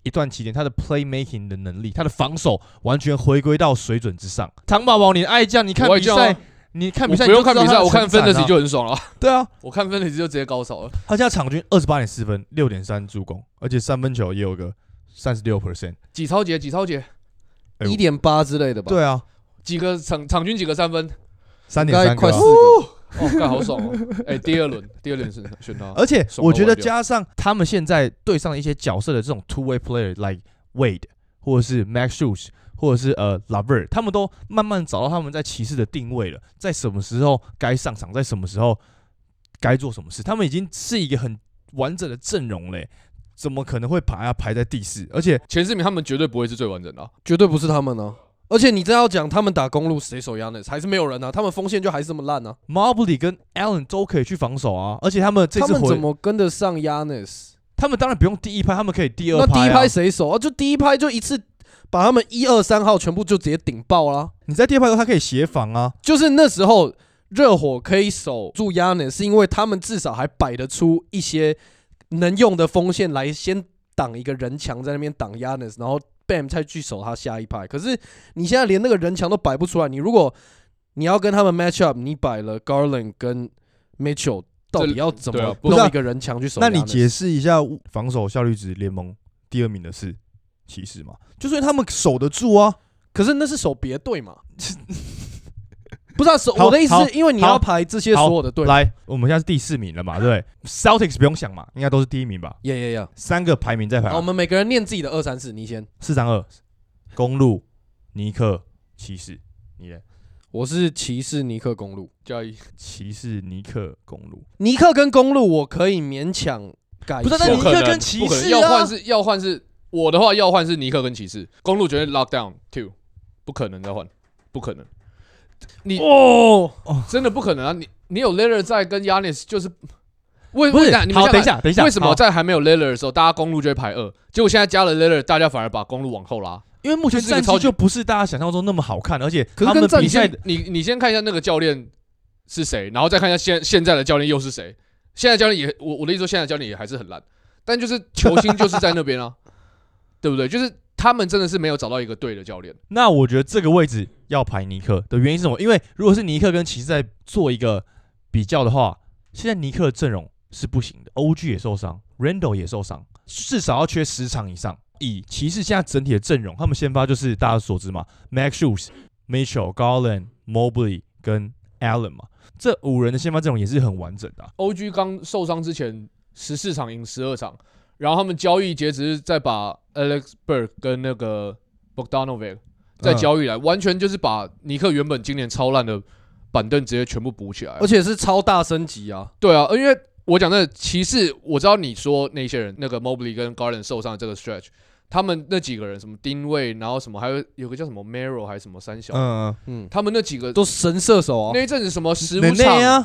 Speaker 1: 一段期间，他的 playmaking 的能力，他的防守完全回归到水准之上。唐宝宝，你爱将，你看比赛，你看比赛，
Speaker 3: 不用看比赛，我看
Speaker 1: Fantasy
Speaker 3: 就很爽了。
Speaker 1: 对啊，
Speaker 3: 我看 Fantasy 就直接高潮了。
Speaker 1: 他现在场均二十八点四分，六点三助攻，而且三分球也有个三十六 percent。
Speaker 3: 几超节？几超节？
Speaker 2: 一点八之类的吧。
Speaker 1: 对啊，
Speaker 3: 几个场场均几个三分？
Speaker 1: 三点三
Speaker 2: 快四
Speaker 3: 个。哦，干好爽哦！哎，第二轮，第二轮是选他。
Speaker 1: 而且我觉得加上他们现在对上一些角色的这种 two way player，like Wade 或者是 Max Shoes 或者是呃 Lover，他们都慢慢找到他们在骑士的定位了，在什么时候该上场，在什么时候该做什么事，他们已经是一个很完整的阵容嘞。怎么可能会把它排在第四？而且
Speaker 3: 前四名他们绝对不会是最完整的，
Speaker 2: 绝对不是他们呢。而且你真要讲他们打公路谁守 Yanis，还是没有人啊？他们锋线就还是这么烂呢。
Speaker 1: Mobley 跟 Allen 都可以去防守啊，而且他们这次
Speaker 2: 怎么跟得上 Yanis？
Speaker 1: 他们当然不用第一拍，他们可以第二
Speaker 2: 拍。那第一拍谁守啊？就第一拍就一次把他们一二三号全部就直接顶爆了。
Speaker 1: 你在第二排的时候，他可以协防啊。
Speaker 2: 就是那时候热火可以守住 Yanis，是因为他们至少还摆得出一些能用的锋线来先挡一个人墙在那边挡 Yanis，然后。Bam 再去守他下一排，可是你现在连那个人墙都摆不出来。你如果你要跟他们 match up，你摆了 Garland 跟 Mitchell，到底要怎么弄一个人墙去守？
Speaker 1: 那你解释一下，防守效率值联盟第二名的是骑士嘛？就是他们守得住啊，
Speaker 2: 可是那是守别队嘛。不是啊，守我的意思是因为你要排这些所有的队。
Speaker 1: 来，我们现在是第四名了嘛？对，Celtics 不用想嘛，应该都是第一名吧？
Speaker 2: 呀呀呀！
Speaker 1: 三个排名在排。
Speaker 2: 我们每个人念自己的二三四，你先。
Speaker 1: 四三二，公路、尼克、骑士，你呢？
Speaker 2: 我是骑士、尼克、公路。
Speaker 3: 加一，
Speaker 1: 骑士、尼克、公路。
Speaker 2: 尼克跟公路我可以勉强改。
Speaker 1: 不是，那尼克跟骑士
Speaker 3: 要换是要换是我的话要换是尼克跟骑士，公路绝对 lock down two，不可能再换，不可能。你哦，真的不可能啊！你你有 l i l l a r 在跟 Yanis 就是为为啥？
Speaker 1: 好，等一下，等一下，
Speaker 3: 为什么在还没有 l i l l a r 的时候，大家公路就会排二？结果现在加了 l i l l a r 大家反而把公路往后拉，
Speaker 1: 因为目前战绩就不是大家想象中那么好看，而且他们
Speaker 3: 比赛，你你先看一下那个教练是谁，然后再看一下现现在的教练又是谁。现在教练也，我我的意思说，现在教练也还是很烂，但就是球星就是在那边啊，对不对？就是。他们真的是没有找到一个对的教练。
Speaker 1: 那我觉得这个位置要排尼克的原因是什么？因为如果是尼克跟骑士在做一个比较的话，现在尼克的阵容是不行的，OG 也受伤，Randall 也受伤，至少要缺十场以上。以骑士现在整体的阵容，他们先发就是大家所知嘛，Max Shoes、Mitchell、Garland、Mobley 跟 Allen 嘛，这五人的先发阵容也是很完整的。
Speaker 3: OG 刚受伤之前十四场赢十二场。然后他们交易截止是再把 Alex Burke 跟那个 Bogdanovic 再交易来，完全就是把尼克原本今年超烂的板凳直接全部补起来，
Speaker 2: 而且是超大升级啊！
Speaker 3: 对啊，因为我讲的骑士，我知道你说那些人，那个 Mobley 跟 Garland 受伤这个 stretch，他们那几个人什么丁位，然后什么还有有个叫什么 Merrill 还是什么三小，嗯嗯，他们那几个
Speaker 2: 都神射手啊！
Speaker 3: 那一阵子什么十五场。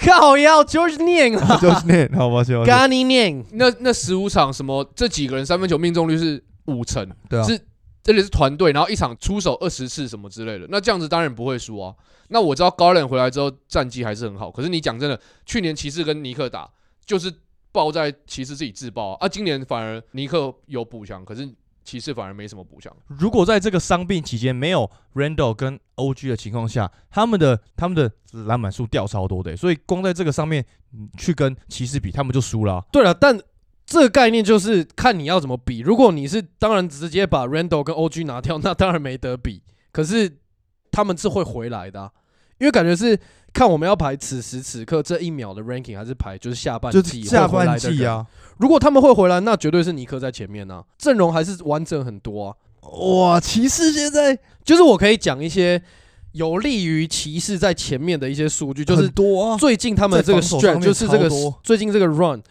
Speaker 2: 靠要 George 念啊
Speaker 1: ，George 念，好吧，行。
Speaker 2: Gani 念，
Speaker 3: 那那十五场什么？这几个人三分球命中率是五成，
Speaker 1: 对啊，
Speaker 3: 是这里是团队，然后一场出手二十次什么之类的，那这样子当然不会输啊。那我知道 Garland 回来之后战绩还是很好，可是你讲真的，去年骑士跟尼克打就是爆在骑士自己自爆啊，今年反而尼克有补强，可是。骑士反而没什么补强。
Speaker 1: 如果在这个伤病期间没有 Randall 跟 OG 的情况下，他们的他们的篮板数掉超多的，所以光在这个上面去跟骑士比，他们就输了。
Speaker 2: 对了，但这个概念就是看你要怎么比。如果你是当然直接把 Randall 跟 OG 拿掉，那当然没得比。可是他们是会回来的啊、因为感觉是看我们要排此时此刻这一秒的 ranking，还是排就是下半
Speaker 1: 就
Speaker 2: 季
Speaker 1: 下半。季啊，
Speaker 2: 如果他们会回来，那绝对是尼克在前面啊，阵容还是完整很多啊。
Speaker 1: 哇，骑士现在
Speaker 2: 就是我可以讲一些有利于骑士在前面的一些数据，就是
Speaker 1: 多啊，
Speaker 2: 最近他们这个
Speaker 1: 在防守上
Speaker 2: stretch 就是这个最近这个 run，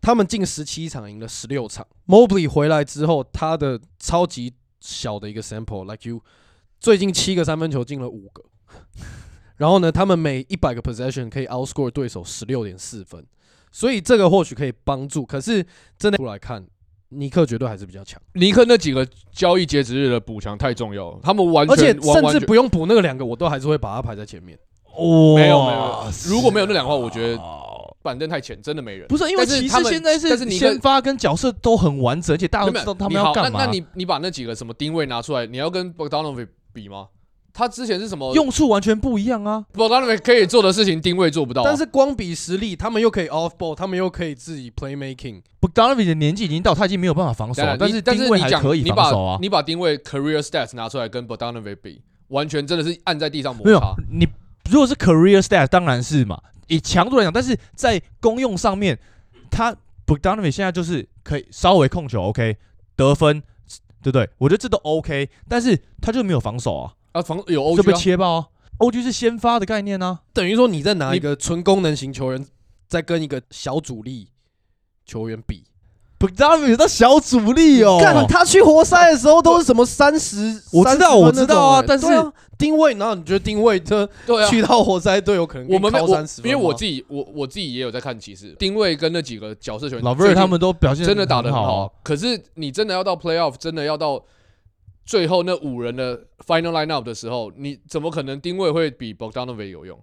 Speaker 2: 他们进十七场赢了十六场。Mobley 回来之后，他的超级小的一个 sample，like you，最近七个三分球进了五个，然后呢，他们每一百个 possession 可以 outscore 对手十六点四分，所以这个或许可以帮助。可是真的出来看，尼克绝对还是比较强，
Speaker 3: 尼克那几个交易截止日的补强太重要了，他们完全
Speaker 2: 而且甚至不用补那个两个，我都还是会把它排在前面。
Speaker 1: 哦，
Speaker 3: 没有没有，如果没有那两个话，我觉得板凳太浅，真的没人。
Speaker 1: 不是因为骑士现在
Speaker 3: 是你
Speaker 1: 先发跟角色都很完整，而且大家都知道他们要干嘛。
Speaker 3: 那那你你把那几个什么定位拿出来，你要跟 Bogdanovic 比吗？他之前是什么
Speaker 1: 用处完全不一样啊
Speaker 3: ！Bogdanovic 可以做的事情，定位做不到啊、
Speaker 2: 但是光比实力，他们又可以 off ball，他们又可以自己 playmaking。
Speaker 1: Bogdanovic 的年纪已经到，他已经没有办法防守了，但
Speaker 3: 是但
Speaker 1: 是定位
Speaker 3: 是你讲
Speaker 1: 还可以
Speaker 3: 你把
Speaker 1: 防守啊。
Speaker 3: 你把定位 career stats 拿出来跟 Bogdanovic 比，完全真的是按在地上摩
Speaker 1: 没有
Speaker 3: 擦。
Speaker 1: 你如果是 career stats，当然是嘛，以强度来讲，但是在功用上面，他 Bogdanovic 现在就是可以稍微控球 OK 得分，对不对？我觉得这都 OK，但是他就没有防守啊，
Speaker 3: 啊，防有
Speaker 1: 就被
Speaker 3: OG 啊，
Speaker 1: 切爆啊。OG 是先发的概念啊，
Speaker 2: 等于说你在拿一个纯功能型球员，在跟一个小主力球员比。
Speaker 1: Bogdanovic 到小主力哦，
Speaker 2: 干、他去活塞的时候都是什么三十？
Speaker 1: 我知道我知道啊但是
Speaker 2: 定位，然后你觉得定位这
Speaker 3: 对啊。
Speaker 2: 去到活塞队有可能
Speaker 3: 我们没我
Speaker 2: 三十，
Speaker 3: 因为我自己我我自己也有在看骑士，定位跟那几个角色球员，
Speaker 1: 老 v e r 他们都表现
Speaker 3: 真的打得很
Speaker 1: 好啊
Speaker 3: 好。可是你真的要到 playoff，真的要到最后那五人的 final lineup 的时候，你怎么可能定位会比 Bogdanovic 有用？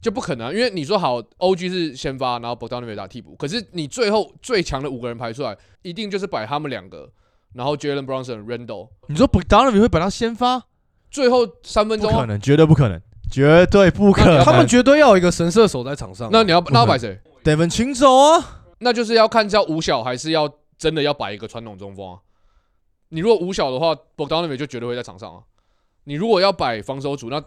Speaker 3: 就不可能啊、因为你说好 OG 是先发，然后 Bogdanovic 打替补，可是你最后最强的五个人排出来，一定就是摆他们两个，然后 Jalen Brunson、Randall，
Speaker 1: 你说 Bogdanovic 会把他先发？
Speaker 3: 最后三分钟啊、
Speaker 1: 不可能，绝对不可能，绝对不可能。
Speaker 2: 他们绝对要有一个神射手在场上啊。
Speaker 3: 那你要那要摆谁
Speaker 1: ？Devin 请走啊，
Speaker 3: 那就是要看是要五小还是要真的要摆一个传统中锋啊。你如果五小的话，Bogdanovic 就绝对会在场上啊。你如果要摆防守组，那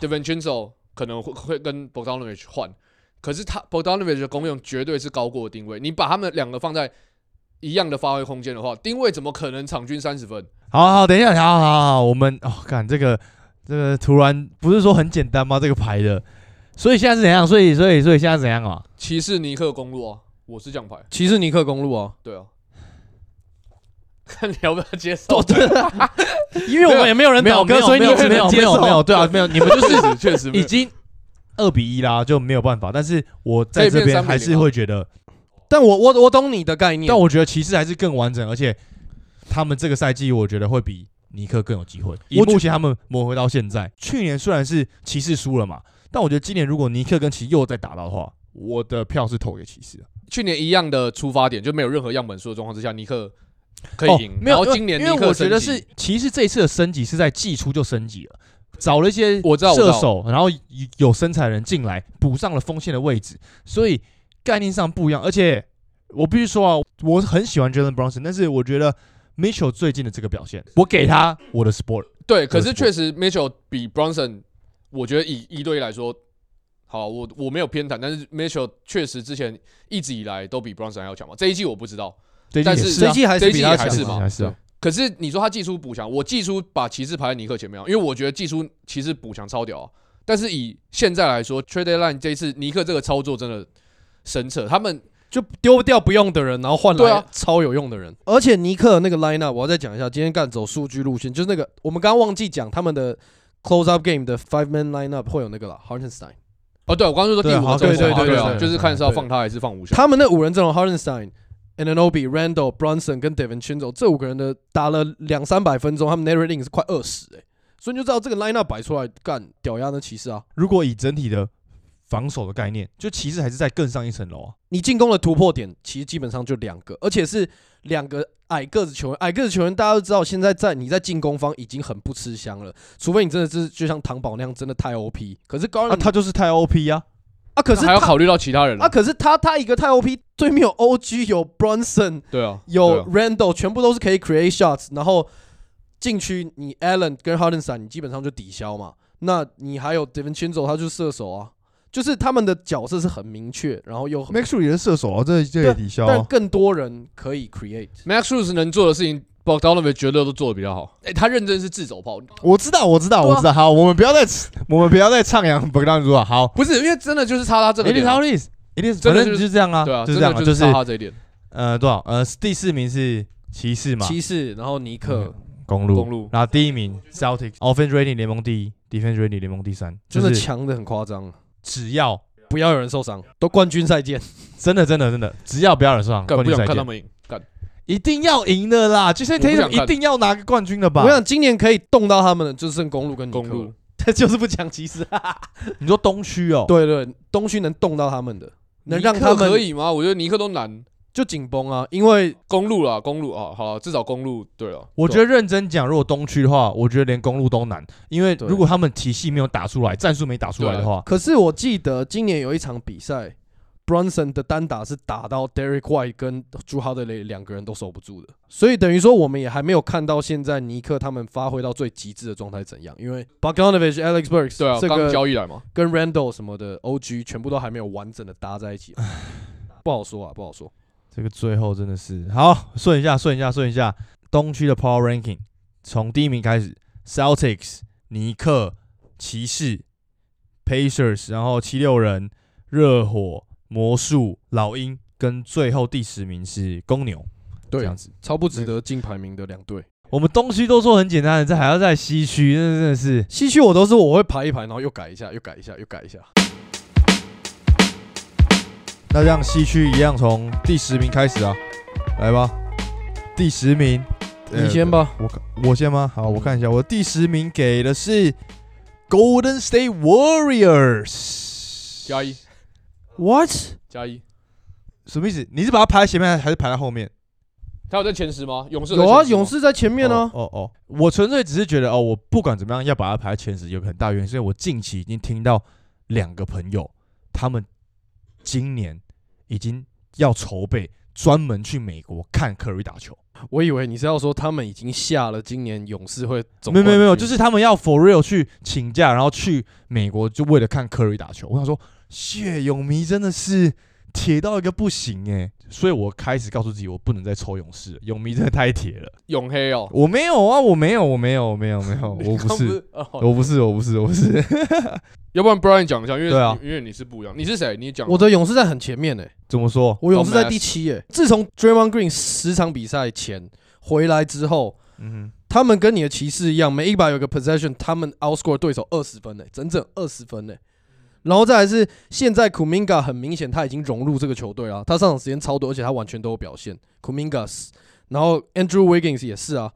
Speaker 3: Devincenzo 可能会会跟 Bogdanovic 换，可是他 Bogdanovic 的功用绝对是高过定位。你把他们两个放在一样的发挥空间的话，定位怎么可能场均三十分？
Speaker 1: 好好，等一下，好好好，我们哦，看这个这个突然不是说很简单吗？这个牌的，所以现在是怎样？所以所以所以现在怎样啊？
Speaker 3: 骑士尼克公路啊，我是这样排，
Speaker 2: 骑士尼克公路啊，
Speaker 3: 对啊。看你要不要接受？
Speaker 2: 对啊，因为我们也没有人
Speaker 1: 没有
Speaker 2: 倒戈，所以你
Speaker 1: 没有没有
Speaker 2: 只能接受
Speaker 1: 没有对啊，没有，你们就是
Speaker 3: 确实
Speaker 1: 已经二比一啦，就没有办法。但是我在
Speaker 3: 可以变3比0
Speaker 1: 这边还是会觉得，
Speaker 2: 但我我我懂你的概念，
Speaker 1: 但我觉得骑士还是更完整，而且他们这个赛季我觉得会比尼克更有机会。以
Speaker 2: 我觉
Speaker 1: 目前他们磨合到现在，去年虽然是骑士输了嘛，但我觉得今年如果尼克跟骑又再打到的话，我的票是投给骑士的。
Speaker 3: 去年一样的出发点，就没有任何样本数的状况之下，尼克 可以赢。
Speaker 1: 哦没有，
Speaker 3: 今年
Speaker 1: 因为我觉得是其实这一次的升级是在季初就升级了，找了一些
Speaker 3: 我知道
Speaker 1: 射手，然后有身材的人进来，补上了锋线的位置，所以概念上不一样。而且我必须说啊，我很喜欢 Jalen Brunson，但是我觉得 Mitchell 最近的这个表现，我给他我的 sport。
Speaker 3: 对，可是
Speaker 1: 是
Speaker 3: 确实 Mitchell 比 Bronson，我觉得以一对一来说，好，我我没有偏袒，但是 Mitchell 确实之前一直以来都比 Bronson 还要强嘛。这一季我不知道，但是
Speaker 1: 也是啊
Speaker 2: 这一季还
Speaker 3: 这一季
Speaker 2: 是比他强
Speaker 3: 也还是嘛
Speaker 1: 还是啊
Speaker 3: 可是你说他技术补强，我技术把骑士排在尼克前面啊，因为我觉得技术骑士补强超屌啊。但是以现在来说，Trade Deadline 这一次尼克这个操作真的神扯，他们
Speaker 2: 就丢掉不用的人，然后换来
Speaker 3: 啊
Speaker 2: 超有用的人。而且尼克那个 lineup 我要再讲一下，今天干走数据路线，就是那个我们刚刚忘记讲他们的 close up game 的 five man lineup 会有那个啦，Hartenstein。
Speaker 3: 哦，对我刚刚就说第
Speaker 1: 对
Speaker 3: 五个中锋啊
Speaker 2: 对对对
Speaker 3: 就是看是要放他还是放五小。
Speaker 2: 他们那五人阵容，Hartenstein、Ananobi、Randall、Brunson 跟 Devin Chinzo 这五个人的打了两三百分钟，他们 net rating 是快二十哎，所以你就知道这个 lineup 摆出来干屌压的骑士啊！
Speaker 1: 如果以整体的防守的概念，就骑士还是在更上一层楼啊。
Speaker 2: 你进攻的突破点其实基本上就两个，而且是两个矮个子球员。矮个子球员大家都知道，现在在你在进攻方已经很不吃香了，除非你真的是就像唐宝那样真的太 OP。可是高
Speaker 1: 啊，
Speaker 2: 人
Speaker 1: 他就是太 OP 啊。
Speaker 2: 啊，可是
Speaker 3: 还要考虑到其他人
Speaker 2: 啊，可是他他一个太 OP，对面有 OG，有 Bronson，
Speaker 3: 对啊，
Speaker 2: 有 Randall，全部都是可以 create shots，然后禁区你 Allen 跟 Hardenstein 你基本上就抵消嘛。那你还有 Devincenzo，他就是射手啊，就是他们的角色是很明确，然后又
Speaker 1: Max 也是射手啊，这这也抵消啊。
Speaker 2: 但更多人可以 create。
Speaker 3: Max Struz 能做的事情，Bogdanovic 绝对都做的比较好。哎，他认真是自走炮，
Speaker 1: 我知道，我知道，我知道。好，我们不要再我们不要再唱扬 b o g d a n 了。好
Speaker 3: 不是因为真的就是差他这个
Speaker 1: ，It is
Speaker 3: 点啊。
Speaker 1: how it is。It is，反正
Speaker 3: 真的就是
Speaker 1: 这样啊，
Speaker 3: 对啊，
Speaker 1: 就是这样，
Speaker 3: 就
Speaker 1: 是
Speaker 3: 差他这一点。
Speaker 1: 呃多少？呃第四名是骑士嘛，
Speaker 2: 骑士，然后尼克，
Speaker 1: 公路，
Speaker 3: 公路
Speaker 1: 然后第一名 Celtics，Offense Rating 联盟第一，Defense Rating 联盟第三，
Speaker 2: 真的强的很夸张，
Speaker 1: 只要
Speaker 2: 不要有人受伤，都冠军赛见。
Speaker 1: 真的真的真的，只要不要有人受伤，冠军赛见，一定要赢的啦！就像
Speaker 3: 我不想
Speaker 1: Tatum 一定要拿个冠军的吧
Speaker 2: 我？想今年可以动到他们的，就剩公路跟
Speaker 3: 公路，
Speaker 2: 他就是不讲骑士。
Speaker 1: 你说东区哦，
Speaker 2: 对对，东区能动到他们的，能让他们
Speaker 3: 可以吗？我觉得尼克都难。
Speaker 2: 就紧绷啊，因为
Speaker 3: 公路啦，公路啊，好啊，至少公路对了。
Speaker 1: 我觉得认真讲，如果东区的话，我觉得连公路都难，因为如果他们体系没有打出来，战术没打出来的话，
Speaker 2: 可是我记得今年有一场比赛，Brunson 的单打是打到 Derek White 跟朱哈德雷两个人都守不住的，所以等于说我们也还没有看到现在尼克他们发挥到最极致的状态怎样，因为 Bogdanovich、Alex Burks
Speaker 3: 对啊，刚
Speaker 2: 这个
Speaker 3: 交易来嘛，
Speaker 2: 跟 Randall 什么的 OG 全部都还没有完整的搭在一起，不好说啊，不好说。
Speaker 1: 这个最后真的是好顺一下，顺一下，顺一下。东区的 Power Ranking，从第一名开始，Celtics、尼克、骑士、Pacers，然后七六人、热火、魔术、老鹰，跟最后第十名是公牛，
Speaker 2: 对这
Speaker 1: 样，子。
Speaker 2: 超不值得进排名的两队。
Speaker 1: 我们东区都说很简单的，这还要在西区，那真的是
Speaker 2: 西区我都是我会排一排，然后又改一下，又改一下，又改一下。
Speaker 1: 那这样西区一样从第十名开始啊，来吧，第十名，
Speaker 2: 你先吧。
Speaker 1: 我看我先吗？好，我看一下，我第十名给的是 Golden State Warriors，
Speaker 3: 加一
Speaker 2: What？
Speaker 3: 加一。
Speaker 1: 什么意思？你是把它排在前面还是排在后面？
Speaker 3: 他有在前十吗？勇士有
Speaker 2: 啊，勇士在前面呢、
Speaker 1: 哦哦哦，我纯粹只是觉得哦，我不管怎么样要把它排在前十，有个很大原因，是因为我近期已经听到两个朋友，他们今年已经要筹备专门去美国看科瑞打球。
Speaker 2: 我以为你是要说他们已经下了今年勇士会总
Speaker 1: 没有没有没有，就是他们要 for real 去请假，然后去美国，就为了看科瑞打球。我想说，谢勇迷真的是铁到一个不行哎，所以我开始告诉自己，我不能再抽勇士了，勇迷真的太铁了。
Speaker 3: 永黑哦，
Speaker 1: 我没有啊，我没有，我没有，我没有，没有，我不是，
Speaker 3: 哦。
Speaker 1: 我不是，我不是，我不是。
Speaker 3: 要不然 Brian 讲一下，因为
Speaker 1: 对啊。
Speaker 3: 因为你是不一样，你是谁？你讲。
Speaker 2: 我的勇士在很前面诶、
Speaker 1: 怎么说？
Speaker 2: 我勇士在第七诶、自从 Draymond Green 十场比赛前回来之后，
Speaker 1: 嗯哼。
Speaker 2: 他们跟你的骑士一样，每一把有个 possession，他们 outscore 对手二十分呢、欸整整二十分呢、欸然后再来是现在 Kuminga 很明显他已经融入这个球队了，他上场时间超多，而且他完全都有表现。Kumingas，然后 Andrew Wiggins 也是啊，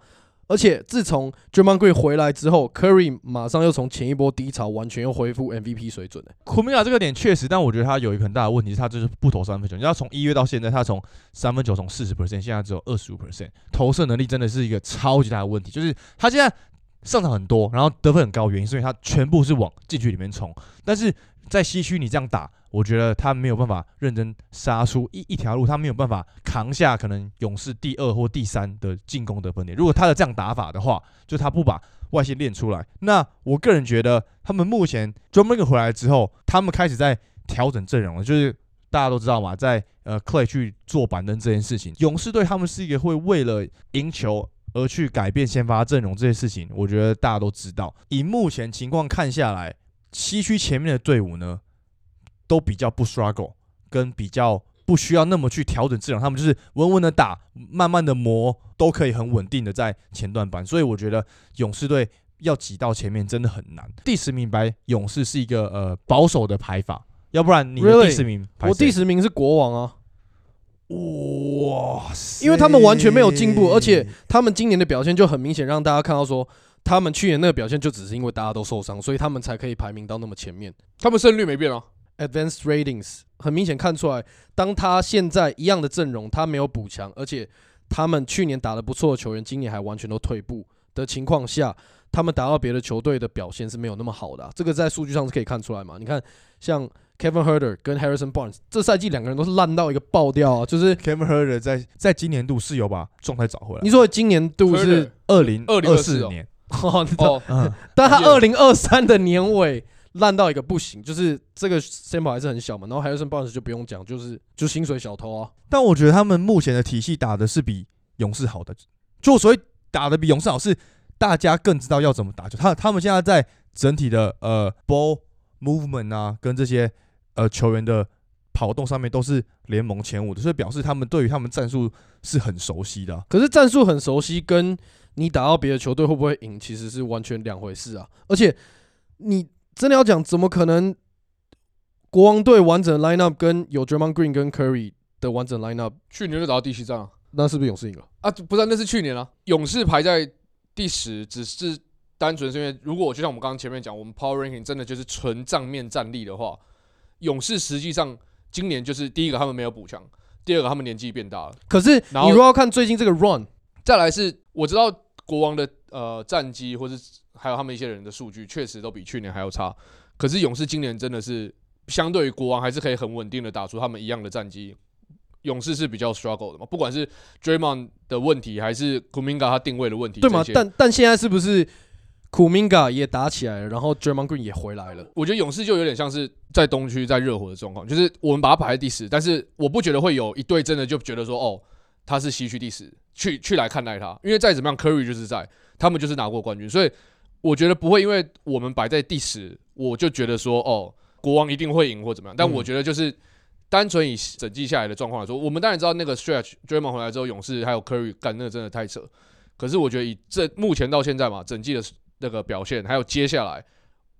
Speaker 2: 而且自从 Draymond Green 回来之后，Curry 马上又从前一波低潮完全又恢复 MVP 水准、欸、
Speaker 1: 哼，库米亚这个点确实，但我觉得他有一个很大的问题，是他就是不投三分球。你知道，从一月到现在，他从三分球从四十 percent，现在只有二十五 percent，投射能力真的是一个超级大的问题。就是他现在上场很多，然后得分很高，原因是因为他全部是往禁区里面冲，但是在西区你这样打，我觉得他没有办法认真杀出一一条路，他没有办法扛下可能勇士第二或第三的进攻得分点。如果他的这样打法的话，就他不把外线练出来，那我个人觉得他们目前 j o h n m a r 回来之后，他们开始在调整阵容了，就是。大家都知道嘛，在呃 Clay 去做板凳这件事情，勇士队他们是一个会为了赢球而去改变先发阵容这些事情，我觉得大家都知道。以目前情况看下来，西区前面的队伍呢，都比较不 struggle，跟比较不需要那么去调整阵容，他们就是稳稳的打，慢慢的磨，都可以很稳定的在前段班。所以我觉得勇士队要挤到前面真的很难。第十名白勇士是一个呃保守的排法，要不然你的？第十名
Speaker 2: 我第十名是国王啊，
Speaker 1: 哇塞，
Speaker 2: 因为他们完全没有进步，而且他们今年的表现就很明显，让大家看到说，他们去年那个表现就只是因为大家都受伤，所以他们才可以排名到那么前面。
Speaker 3: 他们胜率没变啊
Speaker 2: ，Advanced Ratings 很明显看出来，当他现在一样的阵容，他没有补强，而且他们去年打得不错的球员，今年还完全都退步的情况下，他们打到别的球队的表现是没有那么好的啊、这个在数据上是可以看出来嘛。你看，像 Kevin Herder 跟 Harrison Barnes 这赛季两个人都是烂到一个爆掉啊，就是
Speaker 1: Kevin Herder 在在今年度是有把状态找回来
Speaker 2: 你。说今年度是
Speaker 3: Herter
Speaker 1: 二零
Speaker 3: 2024
Speaker 1: 四年，
Speaker 2: 哦，你知道
Speaker 3: 哦，
Speaker 1: 嗯，
Speaker 2: 但他
Speaker 3: 也
Speaker 2: 二零二三的年尾烂到一个不行，就是这个 sample 还是很小嘛。然后 Harrison Barnes 就不用讲，就是就薪水小偷啊。
Speaker 1: 但我觉得他们目前的体系打的是比勇士好的，就所以打的比勇士好，是大家更知道要怎么打球。他他们现在在整体的呃 ball movement 啊，跟这些呃球员的跑动上面都是联盟前五的，所以表示他们对于他们战术是很熟悉的啊、
Speaker 2: 可是战术很熟悉，跟你打到别的球队会不会赢，其实是完全两回事啊。而且你真的要讲，怎么可能国王队完整的 lineup 跟有 Draymond Green 跟 Curry 的完整 lineup，
Speaker 3: 去年就打到第七战啊，
Speaker 2: 那是不是勇士赢了？
Speaker 3: 啊，不是啊、那是去年啊，勇士排在第十，只是单纯是因为，如果就像我们刚刚前面讲，我们 Power Ranking 真的就是纯账面战力的话，勇士实际上今年就是第一个他们没有补强，第二个他们年纪变大了，
Speaker 2: 可是你如果要看最近这个 run，
Speaker 3: 再来是我知道国王的呃战绩或是还有他们一些人的数据确实都比去年还要差，可是勇士今年真的是相对于国王还是可以很稳定的打出他们一样的战绩。勇士是比较 struggle 的嘛，不管是 Draymond 的问题，还是 Kuminga 他定位的问题，
Speaker 2: 对吗但但现在是不是 Kuminga 也打起来了，然后 Draymond Green 也回来了？
Speaker 3: 我觉得勇士就有点像是在东区在热火的状况，就是我们把它排在第十，但是我不觉得会有一队真的就觉得说，哦，他是西区第十，去去来看待他，因为再怎么样，Curry 就是在，他们就是拿过冠军，所以我觉得不会因为我们摆在第十，我就觉得说，哦，国王一定会赢或怎么样，但
Speaker 2: 嗯
Speaker 3: 我觉得就是。单纯以整季下来的状况来说，我们当然知道那个 stretch Draymond 回来之后，勇士还有 Curry 干那个真的太扯。可是我觉得以这目前到现在嘛，整季的那个表现，还有接下来，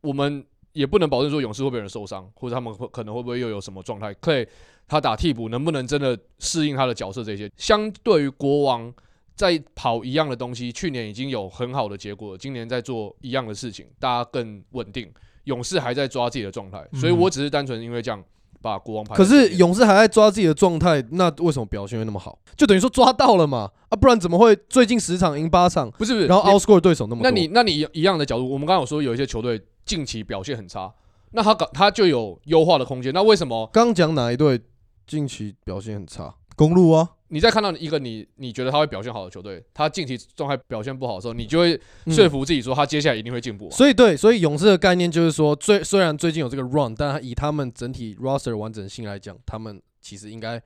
Speaker 3: 我们也不能保证说勇士会不会有人受伤，或者他们会可能会不会又有什么状态。Clay 他打替补能不能真的适应他的角色这些？相对于国王在跑一样的东西，去年已经有很好的结果，今年在做一样的事情，大家更稳定。勇士还在抓自己的状态，所以
Speaker 1: 嗯
Speaker 3: 我只是单纯因为这样把国王排
Speaker 2: 可。是勇士还在抓自己的状态，那为什么表现会那么好？就等于说抓到了嘛？啊，不然怎么会最近十场赢八场，
Speaker 3: 不是不是，
Speaker 2: 然后
Speaker 3: 你
Speaker 2: outscore 对手那么多？
Speaker 3: 那你那你一样的角度，我们刚刚有说有一些球队近期表现很差，那他搞他就有优化的空间。那为什么
Speaker 2: 刚讲哪一队近期表现很差？
Speaker 1: 公路啊，
Speaker 3: 你再看到一个你你觉得他会表现好的球队，他近期状态表现不好的时候，你就会
Speaker 2: 嗯
Speaker 3: 说服自己说他接下来一定会进步嘛？
Speaker 2: 所以对，所以勇士的概念就是说，最虽然最近有这个 run，但以他们整体 roster 完整性来讲，他们其实应该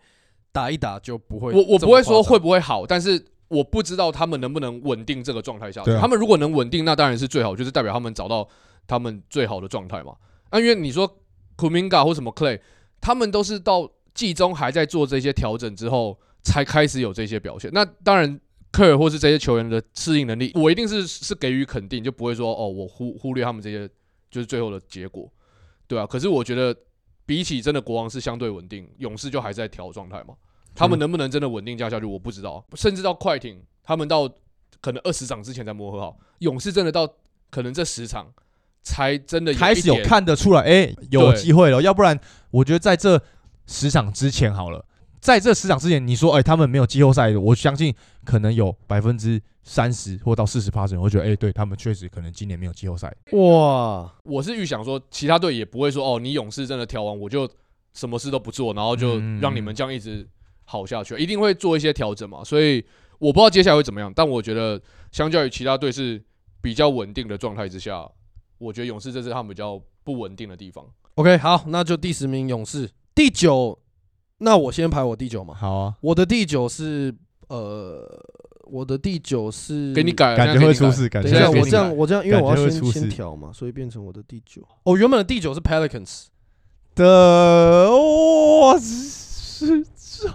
Speaker 2: 打一打就不会。
Speaker 3: 我我不会说会不会好，但是我不知道他们能不能稳定这个状态下去。
Speaker 1: 啊
Speaker 3: 他们如果能稳定，那当然是最好，就是代表他们找到他们最好的状态嘛。那、因为你说 Kuminga 或什么 Clay，他们都是到季中还在做这些调整之后，才开始有这些表现。那当然。科尔或是这些球员的适应能力，我一定是是给予肯定，就不会说哦，我忽忽略他们这些就是最后的结果，对啊。可是我觉得比起真的国王是相对稳定，勇士就还在调状态嘛。他们能不能真的稳定降下去，我不知道。甚至到快艇，他们到可能二十场之前才磨合好，勇士真的到可能这十场才真的有
Speaker 1: 开始有看得出来，哎、有机会了。要不然，我觉得在这十场之前好了，在这十场之前，你说，哎、他们没有季后赛，我相信可能有百分之三十或到四十趴人会觉得，哎、对他们确实可能今年没有季后赛。
Speaker 2: 哇，
Speaker 3: 我是预想说，其他队也不会说哦，你勇士真的调完我就什么事都不做，然后就
Speaker 1: 嗯
Speaker 3: 让你们这样一直好下去，一定会做一些调整嘛。所以我不知道接下来会怎么样，但我觉得相较于其他队是比较稳定的状态之下，我觉得勇士这是他们比较不稳定的地方。
Speaker 2: OK，好，那就第十名勇士，第九，那我先排我第九嘛。
Speaker 1: 好啊，
Speaker 2: 我的第九是呃，我的第九是
Speaker 3: 给你。改了，
Speaker 1: 感觉会出事，感
Speaker 2: 等一下，我这样我这样，因为我要先先调嘛，所以变成我的第九。哦，原本的第九是 Pelicans，
Speaker 1: 的哇是是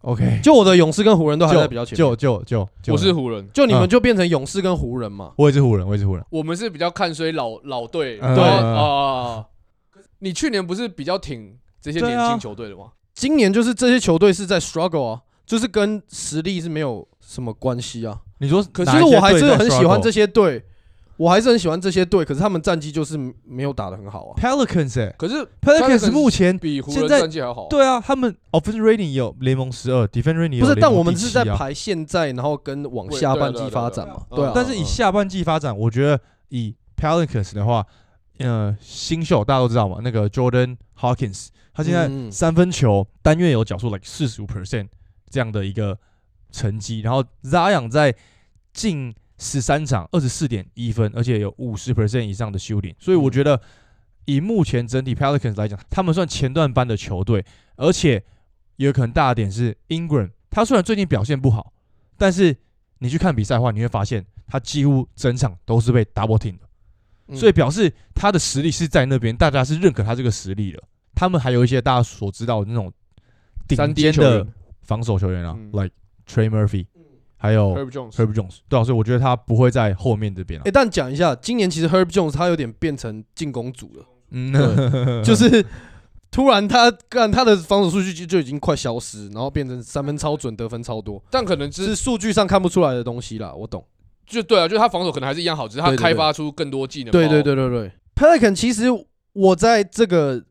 Speaker 1: OK，
Speaker 2: 就我的勇士跟湖人都还在比较前面，
Speaker 1: 就就就就
Speaker 3: 我是湖人，
Speaker 2: 就你们
Speaker 1: 嗯
Speaker 2: 就变成勇士跟湖人嘛。
Speaker 1: 我也是湖人，我也是湖人。
Speaker 3: 我们是比较看衰老老队，
Speaker 1: 嗯
Speaker 3: 对
Speaker 1: 嗯
Speaker 3: 啊。你去年不是比较挺这些年轻球队的吗？
Speaker 2: 今年就是这些球队是在 struggle 啊，就是跟实力是没有什么关系啊。
Speaker 1: 你说
Speaker 3: 可
Speaker 2: 其实我还是很喜欢这
Speaker 1: 些，
Speaker 2: 些队，我还是很喜欢这些队，可是他们战绩就是没有打得很好啊。
Speaker 1: Pelicans 哎、
Speaker 3: 可是
Speaker 1: Pelicans 目前
Speaker 3: 比湖人
Speaker 1: 现在
Speaker 3: 战绩还好。
Speaker 1: 对啊，他们 offensive rating 也有联盟十二，defense rating
Speaker 2: 不是，但我们是在排现在，然后跟往下半季发展嘛，
Speaker 3: 对啊。
Speaker 1: 但是以
Speaker 3: 嗯
Speaker 1: 下半季发展，我觉得以 Pelicans 的话，呃，新秀大家都知道嘛，那个 Jordan Hawkins，他现在三分球单月有缴出 like 四十五 percent 这样的一个成绩，然后 Zion 在近十三场二十四点一分，而且有五十 percent 以上的 shooting，所以我
Speaker 2: 嗯
Speaker 1: 觉得以目前整体 Pelicans 来讲，他们算前段班的球队，而且有一个很大的点是 Ingram，他虽然最近表现不好，但是你去看比赛的话，你会发现他几乎整场都是被 double team 的。
Speaker 2: 嗯
Speaker 1: 所以表示他的实力是在那边，大家是认可他这个实力的。他们还有一些大家所知道的那种顶尖的防守球员啊、
Speaker 3: 嗯
Speaker 1: l i k e Trey Murphy，还有
Speaker 3: Herb
Speaker 1: Jones，Herb Jones，对啊，所以我觉得他不会在后面这边啊
Speaker 2: 哎、。但讲一下，今年其实 Herb Jones 他有点变成进攻组了，
Speaker 1: 嗯，
Speaker 2: 就是突然他干他的防守数据就就已经快消失，然后变成三分超准，得分超多，
Speaker 3: 但可能只是
Speaker 2: 是数据上看不出来的东西啦。我懂。
Speaker 3: 就对啊，就是他防守可能还是一样好，只是他开发出更多技能。
Speaker 2: 对对，对对对，Pelican 其实我在这个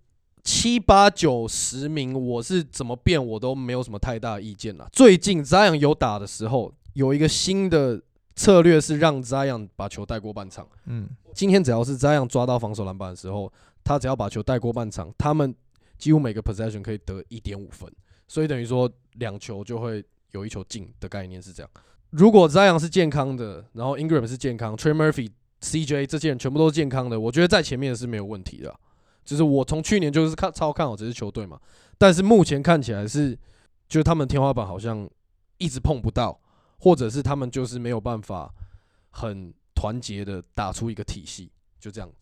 Speaker 2: 七八九十名，我是怎么变我都没有什么太大意见啦。最近 Zion 有打的时候，有一个新的策略是让 Zion 把球带过半场。
Speaker 1: 嗯，
Speaker 2: 今天只要是 Zion 抓到防守篮板的时候，他只要把球带过半场，他们几乎每个 possession 可以得一点五分，所以等于说两球就会有一球进的概念是这样。如果 Zion 是健康的，然后 Ingram 是健康，Trey Murphy、CJ 这些人全部都是健康的，我觉得在前面是没有问题的啊。就是我从去年就是看超看好这支球队嘛，但是目前看起来是，就是他们天花板好像一直碰不到，或者是他们就是没有办法很团结的打出一个体系，就这样子，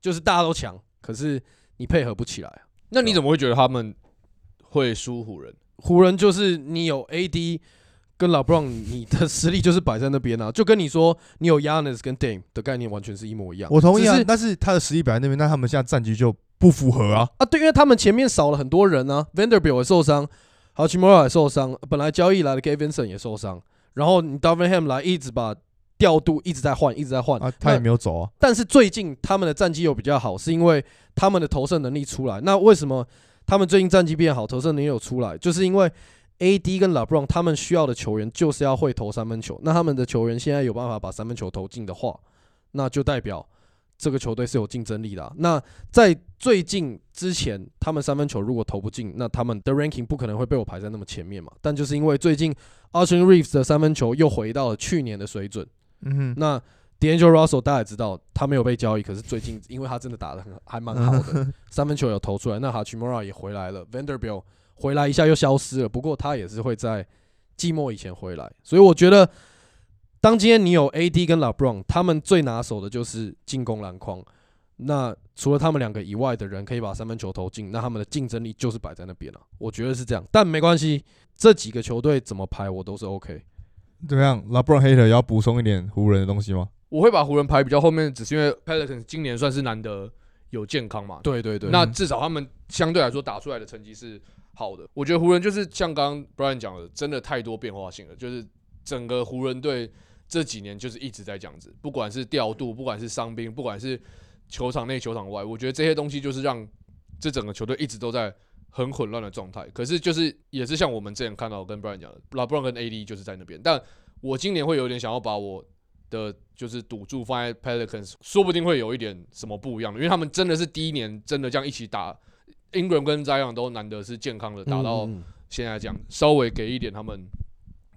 Speaker 2: 就是大家都强，可是你配合不起来啊。
Speaker 3: 那你怎么会觉得他们会输湖人？
Speaker 2: 湖人就是你有 AD 跟 LeBron，你的实力就是摆在那边啊，就跟你说你有 Yanis 跟 Dame 的概念完全是一模一样。
Speaker 1: 我同意啊
Speaker 2: 是，
Speaker 1: 但是他的实力摆在那边，那他们现在战绩就不符合啊。
Speaker 2: 啊，对，因为他们前面少了很多人啊，Vanderbilt 也受伤，还有 Chimura 也受伤，本来交易来的 Gavin Vincent 也受伤，然后你 Darvin Ham 来一直把调度一直在换，一直在换
Speaker 1: 啊，他也没有走啊。
Speaker 2: 但是最近他们的战绩又比较好，是因为他们的投射能力出来。那为什么他们最近战绩变好，投射能力有出来？就是因为 AD 跟 LeBron 他们需要的球员就是要会投三分球。那他们的球员现在有办法把三分球投进的话，那就代表这个球队是有竞争力的啊、那在最近之前，他们三分球如果投不进，那他们的 ranking 不可能会被我排在那么前面嘛。但就是因为最近 Austin Reeves 的三分球又回到了去年的水准。
Speaker 1: 嗯哼，
Speaker 2: 那 D'Angelo Russell 大家也知道，他没有被交易，可是最近因为他真的打的很还蛮好的，三分球有投出来。那 Hachimura 也回来了，Vanderbilt 回来一下又消失了，不过他也是会在季末以前回来，所以我觉得，当今天你有 AD 跟 LeBron，他们最拿手的就是进攻篮筐。那除了他们两个以外的人可以把三分球投进，那他们的竞争力就是摆在那边了。我觉得是这样，但没关系，这几个球队怎么排我都是 OK。
Speaker 1: 怎么样？LeBron Hater 要补充一点湖人的东西吗？
Speaker 3: 我会把湖人排比较后面，只是因为 Pelicans 今年算是难得有健康嘛。
Speaker 2: 对对对，
Speaker 3: 那至少他们相对来说打出来的成绩是好的。我觉得湖人就是像刚刚 Brian 讲的，真的太多变化性了。就是整个湖人队这几年就是一直在这样子，不管是调度，不管是伤兵，不管是球场内、球场外，我觉得这些东西就是让这整个球队一直都在很混乱的状态。可是就是也是像我们之前看到跟 Brian 讲的，LeBron 跟 AD 就是在那边。但我今年会有点想要把我的就是赌注放在 Pelicans，说不定会有一点什么不一样的，因为他们真的是第一年真的这样一起打，Ingram 跟 Zion 都难得是健康的打到现在这样，稍微给一点他们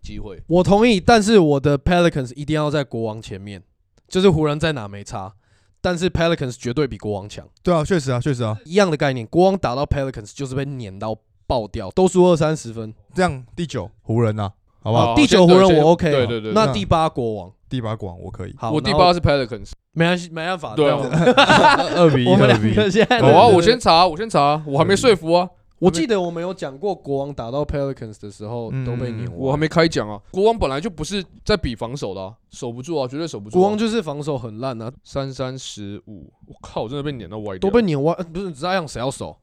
Speaker 3: 机会。
Speaker 2: 我同意，但是我的 Pelicans 一定要在国王前面，就是湖人在哪没差，但是 Pelicans 绝对比国王强，
Speaker 1: 对啊，确实啊，确实啊。
Speaker 2: 一样的概念。国王打到 Pelicans 就是被碾到爆掉，都输二三十分。
Speaker 1: 这样第九湖人啊，好不好？
Speaker 3: 好
Speaker 2: 第九湖人我 OK，
Speaker 3: 对对对
Speaker 1: 那
Speaker 2: 那第八国王，
Speaker 1: 第八广我可以。
Speaker 2: 好，
Speaker 3: 我第八是 Pelicans，
Speaker 2: 没关系，没办法，
Speaker 3: 对啊
Speaker 1: 二比一，
Speaker 2: 我们两
Speaker 1: 二比一。
Speaker 2: 个现在
Speaker 3: 好啊，我先查，我先查，我还没说服啊，
Speaker 2: 我记得我们有讲过，国王打到 Pelicans 的时候
Speaker 1: 嗯
Speaker 2: 都被碾
Speaker 3: 我还。没开讲啊。国王本来就不是在比防守的、啊，守不住啊，绝对守不住、啊。
Speaker 2: 国王就是防守很烂啊，
Speaker 3: 三三十五，我靠，我真的被碾到歪掉。
Speaker 2: 都被碾歪，呃不是这样谁要守？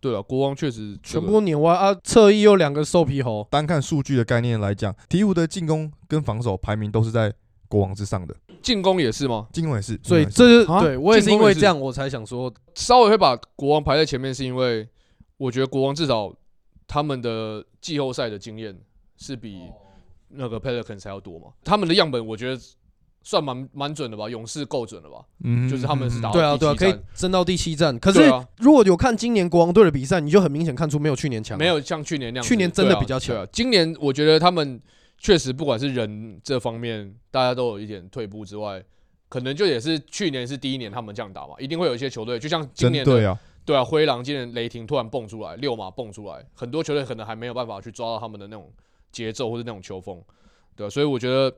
Speaker 3: 对了，国王确实
Speaker 2: 全部都碾歪啊！侧翼有两个瘦皮猴，
Speaker 1: 单看数据的概念来讲，鹈鹕的进攻跟防守排名都是在国王之上的。
Speaker 3: 进攻也是吗？
Speaker 1: 进攻也是，
Speaker 2: 所以这是
Speaker 3: 啊
Speaker 2: 对我也是因为这样，我才想说，
Speaker 3: 稍微会把国王排在前面，是因为我觉得国王至少他们的季后赛的经验是比那个 Pelicans 还要多嘛。他们的样本我觉得算蛮蛮准的吧，勇士够准了吧？
Speaker 1: 嗯
Speaker 3: 就是他们是打
Speaker 2: 对啊对啊，可以争到第七战。可是如果有看今年国王队的比赛，你就很明显看出没有去年强啊，
Speaker 3: 没有像去年那样。
Speaker 2: 去年真的比较强
Speaker 3: 对啊今年我觉得他们确实不管是人这方面，大家都有一点退步之外，可能就也是去年是第一年他们这样打嘛，一定会有一些球队，就像今年的
Speaker 1: 对啊，
Speaker 3: 对啊，灰狼今年雷霆突然蹦出来，六马蹦出来，很多球队可能还没有办法去抓到他们的那种节奏或者那种球风，对啊，所以我觉得，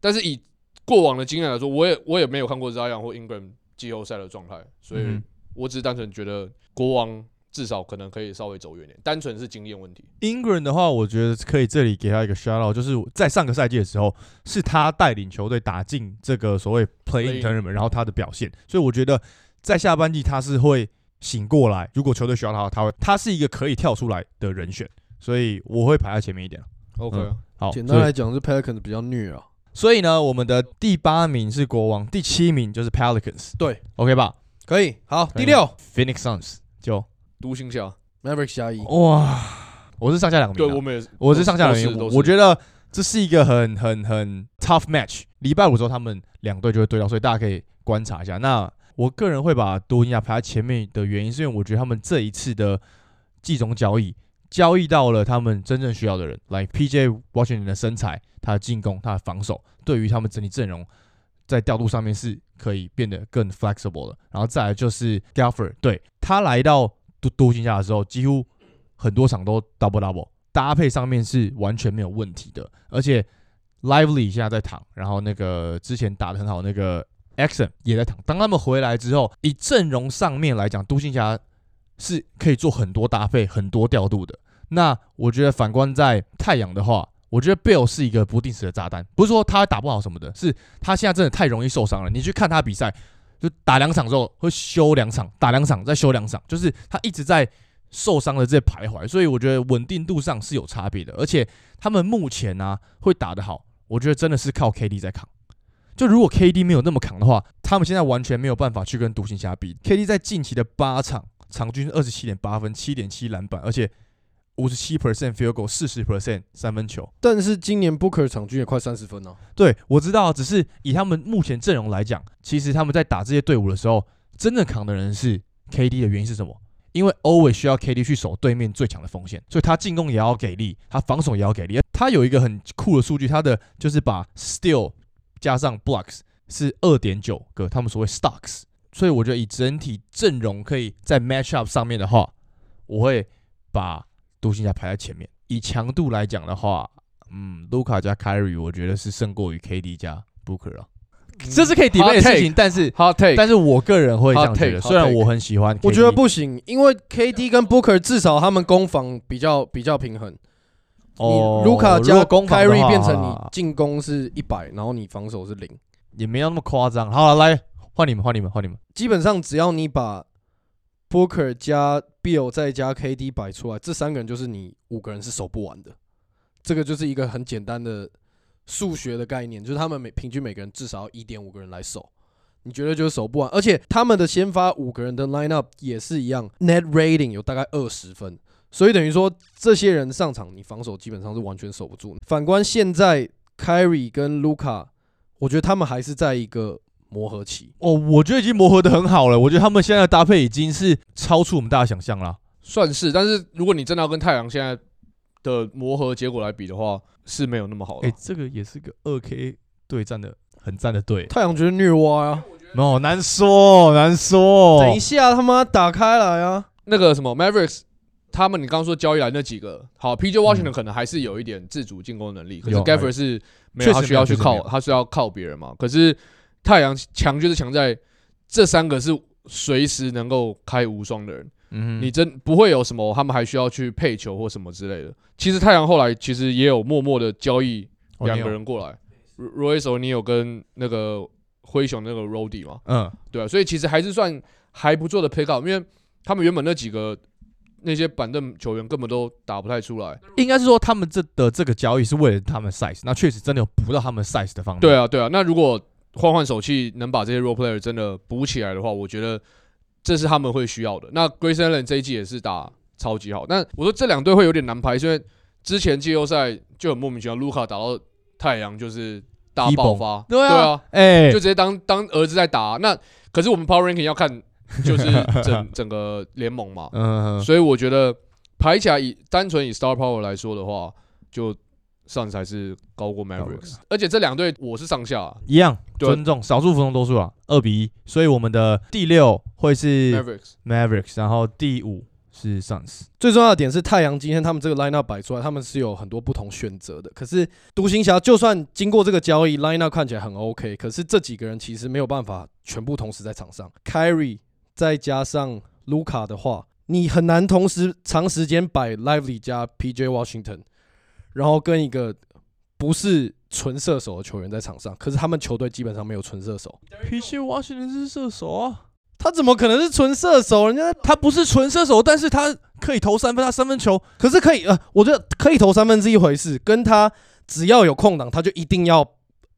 Speaker 3: 但是以过往的经验来说，我也我也没有看过 Zion 或 Ingram 季后赛的状态，所以
Speaker 1: 嗯
Speaker 3: 我只是单纯觉得国王至少可能可以稍微走远点，单纯是经验问题。
Speaker 1: Ingram 的话，我觉得可以这里给他一个 shout out，就是在上个赛季的时候，是他带领球队打进这个所谓 play in tournament，然后他的表现，所以我觉得在下半季他是会醒过来，如果球队需要他，他会，他是一个可以跳出来的人选，所以我会排在前面一点。
Speaker 3: OK，、
Speaker 1: 嗯好，
Speaker 2: 简单来讲是 Pelicans 比较虐啊。
Speaker 1: 所以呢，我们的第八名是国王，第七名就是 Pelicans，
Speaker 2: 对
Speaker 1: ，OK 吧？
Speaker 2: 可以，好，第六
Speaker 1: ？Phoenix Suns 就。
Speaker 3: 独行侠
Speaker 2: ，Mavericks 加一，
Speaker 1: 哇，我是上下两名啊，
Speaker 3: 对我们也是，
Speaker 1: 我是上下两名，我觉得这是一个很很很 tough match。礼拜五的时候，他们两队就会对到，所以大家可以观察一下。那我个人会把多尼亚排在前面的原因，是因为我觉得他们这一次的季中交易交易到了他们真正需要的人，来 PJ washing 的身材、他的进攻、他的防守，对于他们整体阵容在调度上面是可以变得更 flexible 的。然后再来就是 Galford，对他来到多多星下的时候，几乎很多场都 double double，搭配上面是完全没有问题的。而且 Lively 现在在躺，然后那个之前打的很好那个 Exon 也在躺。当他们回来之后，以阵容上面来讲，独行侠是可以做很多搭配、很多调度的。那我觉得反观在太阳的话，我觉得 Bill 是一个不定时的炸弹，不是说他打不好什么的，是他现在真的太容易受伤了。你去看他比赛，就打两场之后会休两场，打两场再休两场，就是他一直在受伤的这些徘徊，所以我觉得稳定度上是有差别的。而且他们目前呢、会打得好，我觉得真的是靠 KD 在扛。就如果 KD 没有那么扛的话，他们现在完全没有办法去跟独行侠比。KD 在近期的八场场均二十七点八分、七点七篮板，而且五十七 percent field goal、四十 percent 三分球。
Speaker 2: 但是今年 Booker 场均也快三十分了，
Speaker 1: 对，我知道，只是以他们目前阵容来讲，其实他们在打这些队伍的时候，真正扛的人是 KD 的原因是什么？因为 always 需要 KD 去守对面最强的锋线，所以他进攻也要给力，他防守也要给力。他有一个很酷的数据，他的就是把 steal 加上 blocks 是二点九个，他们所谓 stocks。所以我觉得以整体阵容可以在 match up 上面的话，我会把独行侠排在前面。以强度来讲的话，嗯，卢卡加 Kyrie 我觉得是胜过于 KD 加 Booker 啊，这是可以 debate 的事情，但是
Speaker 3: Hot take，
Speaker 1: 但是我个人会这样
Speaker 3: Hot
Speaker 1: 觉得，虽然我很喜欢
Speaker 2: 我觉得不行，因为 KD 跟 Booker 至少他们攻防比较比较平衡。
Speaker 1: 哦
Speaker 2: 你卢卡加
Speaker 1: 攻防的
Speaker 2: 变成你进攻是一百，然后你防守是零。
Speaker 1: 也没有那么夸张。好了，来换你们，换你们，换你们。
Speaker 2: 基本上只要你把 Booker 加 Bill 再加 KD 摆出来，这三个人就是你五个人是守不完的。这个就是一个很简单的数学的概念，就是他们每平均每个人至少要一点五个人来守，你觉得就是守不完。而且他们的先发五个人的 lineup 也是一样，net rating 有大概二十分，所以等于说这些人上场，你防守基本上是完全守不住。反观现在 Kyrie 跟 Luca，我觉得他们还是在一个磨合期。
Speaker 1: 哦，我觉得已经磨合的很好了。我觉得他们现在的搭配已经是超出我们大家想象了。
Speaker 3: 算是，但是如果你真的要跟太阳现在的磨合结果来比的话，是没有那么好的。
Speaker 1: 哎、这个也是个二 K 对战的很赞的队，
Speaker 2: 太阳觉得虐蛙啊！
Speaker 1: 哦，难说，难说。
Speaker 2: 等一下，他妈打开来啊！
Speaker 3: 那个什么 Mavericks，他们你刚刚说交易来那几个，好，PJ Washington
Speaker 1: 嗯。
Speaker 3: 可能还是有一点自主进攻能力，可是 Gaffer 是没有，
Speaker 1: 确实
Speaker 3: 他需要去靠，他是要靠别人嘛。可是太阳强就是强在这三个是随时能够开无双的人，
Speaker 1: 嗯，
Speaker 3: 你真不会有什么他们还需要去配球或什么之类的。其实太阳后来其实也有默默的交易两个人过来，Royce O'Neal 跟那个灰熊那个 Rody 嘛，
Speaker 1: 嗯，
Speaker 3: 对啊，所以其实还是算还不错的 pick up，因为他们原本那几个那些板凳球员根本都打不太出来。
Speaker 1: 应该是说他们这的这个交易是为了他们 size，那确实真的有补到他们 size 的方面。
Speaker 3: 对啊，对啊，那如果换换手气，能把这些 role player 真的补起来的话，我觉得这是他们会需要的。那 Grace Allen 这一季也是打超级好，那我说这两队会有点难排，因为之前季后赛就很莫名其妙，卢卡打到太阳就是大爆发，
Speaker 1: 对啊
Speaker 3: 对啊，
Speaker 1: 哎
Speaker 3: 就直接当当儿子在打。那可是我们 Power Ranking 要看就是 整整个联盟嘛，
Speaker 1: 嗯，
Speaker 3: 所以我觉得排起来以单纯以 Star Power 来说的话，就 Suns 还是高过 Mavericks，而且这两队我是上下啊
Speaker 1: 一样
Speaker 3: 对
Speaker 1: 尊重少数服从多数啊，二比一，所以我们的第六会是 Mavericks，Mavericks，然后第五是 Suns。
Speaker 2: 最重要的点是太阳今天他们这个 lineup 摆出来，他们是有很多不同选择的。可是独行侠就算经过这个交易，lineup 看起来很 OK，可是这几个人其实没有办法全部同时在场上。Kyrie 再加上卢卡的话，你很难同时长时间摆 Lively 加 PJ Washington，然后跟一个不是纯射手的球员在场上。可是他们球队基本上没有纯射手
Speaker 1: ，PJ Washington 是射手啊，
Speaker 2: 他怎么可能是纯射手？人家
Speaker 1: 他不是纯射手，但是他可以投三分，他三分球
Speaker 2: 可是可以呃，我觉得可以投三分是一回事，跟他只要有空档，他就一定要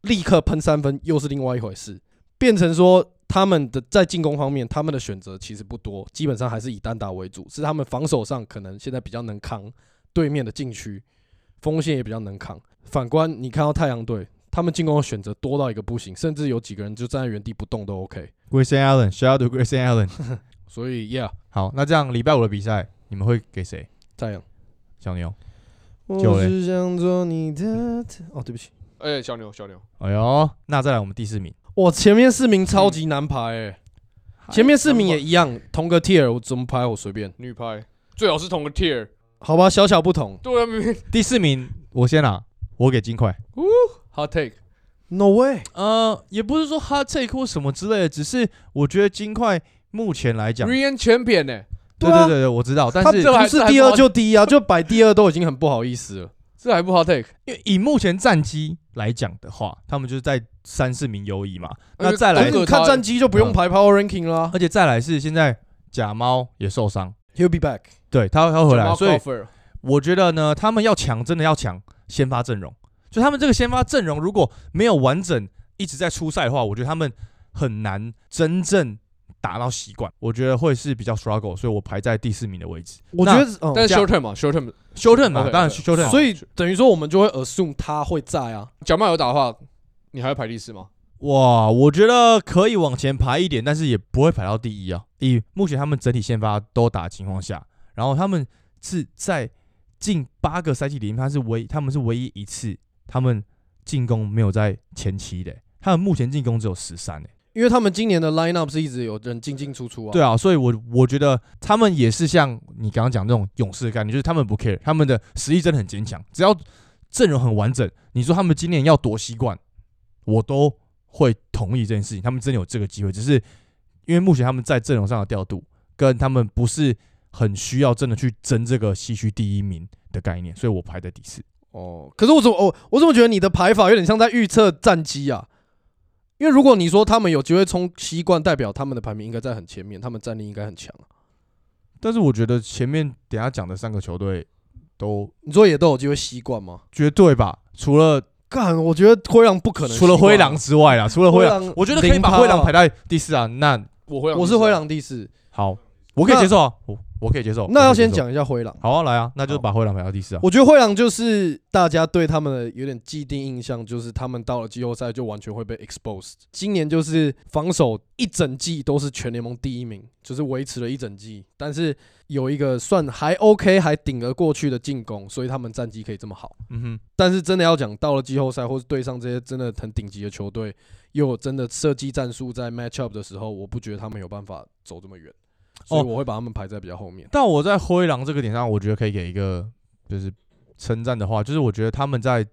Speaker 2: 立刻喷三分，又是另外一回事。变成说他们的在进攻方面，他们的选择其实不多，基本上还是以单打为主。是他们防守上可能现在比较能扛对面的禁区，锋线也比较能扛。反观你看到太阳队，他们进攻的选择多到一个不行，甚至有几个人就站在原地不动都 OK。
Speaker 1: Grayson Allen，shout out to Grayson Allen。
Speaker 2: 所以，Yeah，
Speaker 1: 好，那这样礼拜五的比赛你们会给谁？
Speaker 2: 太阳。
Speaker 1: 小牛。
Speaker 2: 我只想做你的。哦，对不起。
Speaker 3: 哎、小牛小牛，
Speaker 1: 哎呦，那再来我们第四名，
Speaker 2: 我前面四名超级难排诶、前面四名也一样，同个 tier，我怎么排我随便，
Speaker 3: 女排。最好是同个 tier，
Speaker 2: 好吧，小小不同。
Speaker 3: 对啊，明明。
Speaker 1: 第四名我先拿，我给金块。
Speaker 3: hot
Speaker 2: take，No way，
Speaker 1: 呃，也不是说 hot take 或什么之类的，只是我觉得金块目前来讲
Speaker 3: ，Reign champion 呢、
Speaker 2: 对啊
Speaker 1: 对对对对，我知道，但是
Speaker 3: 他这还
Speaker 2: 不是第二就第一啊，就摆第二都已经很不好意思了。
Speaker 3: 这还不 hot take，
Speaker 1: 因为以目前战绩来讲的话，他们就是在三四名优异嘛。那再来
Speaker 2: 看战绩就不用排 power ranking 了啊。
Speaker 1: 而且再来是现在假猫也受伤
Speaker 2: ，He'll be back。
Speaker 1: 对他他会回来，所以我觉得呢，他们要强，真的要强先发阵容。就他们这个先发阵容如果没有完整一直在出赛的话，我觉得他们很难真正打到习惯。我觉得会是比较 struggle，所以我排在第四名的位置。
Speaker 2: 我觉得，嗯
Speaker 3: 但是 short term 嘛，short term，
Speaker 1: 修正嘛
Speaker 3: OK，
Speaker 1: 当然修正。
Speaker 2: 所以等于说我们就会 assume 他会在啊。
Speaker 3: 假曼有打的话，你还会排第四吗？
Speaker 1: 哇，我觉得可以往前排一点，但是也不会排到第一啊。以目前他们整体先发都打的情况下，然后他们是在近八个赛季里面，他是唯他们是唯一一次他们进攻没有在前期的，他们目前进攻只有十三诶。
Speaker 2: 因为他们今年的 lineup 是一直有人进进出出啊。
Speaker 1: 对啊，所以我我觉得他们也是像你刚刚讲那种勇士的概念，就是他们不 care，他们的实力真的很坚强，只要阵容很完整，你说他们今年要夺西冠，我都会同意这件事情。他们真的有这个机会，只是因为目前他们在阵容上的调度跟他们不是很需要真的去争这个西区第一名的概念，所以我排在第四。
Speaker 2: 哦，可是我怎么我我怎么觉得你的排法有点像在预测战绩啊？因为如果你说他们有机会冲西冠，代表他们的排名应该在很前面，他们战力应该很强啊。
Speaker 1: 但是我觉得前面等下讲的三个球队都
Speaker 2: 你说也都有机会西冠吗？
Speaker 1: 绝对吧，除了
Speaker 2: 干，我觉得灰狼不可能啊。
Speaker 1: 除了灰狼之外啦，除了灰狼，我觉得可以把灰狼排在第四啊。那
Speaker 3: 我
Speaker 2: 是灰，狼第四，
Speaker 1: 好，我可以接受啊，我我可以接受。
Speaker 2: 那要先。讲一下灰狼。
Speaker 1: 好啊，来啊，那就
Speaker 2: 好
Speaker 1: 把灰狼排到第四啊。
Speaker 2: 我觉得灰狼就是大家对他们的有点既定印象，就是他们到了季后赛就完全会被 exposed。今年就是防守一整季都是全联盟第一名，就是维持了一整季，但是有一个算还 OK 还顶得过去的进攻，所以他们战绩可以这么好。
Speaker 1: 嗯哼，
Speaker 2: 但是真的要讲到了季后赛，或是对上这些真的很顶级的球队，又有真的设计战术在 match up 的时候，我不觉得他们有办法走这么远，所以
Speaker 1: 哦
Speaker 2: 我会把他们排在比较后面。
Speaker 1: 但我在灰狼这个点上，我觉得可以给一个就是称赞的话，就是我觉得他们在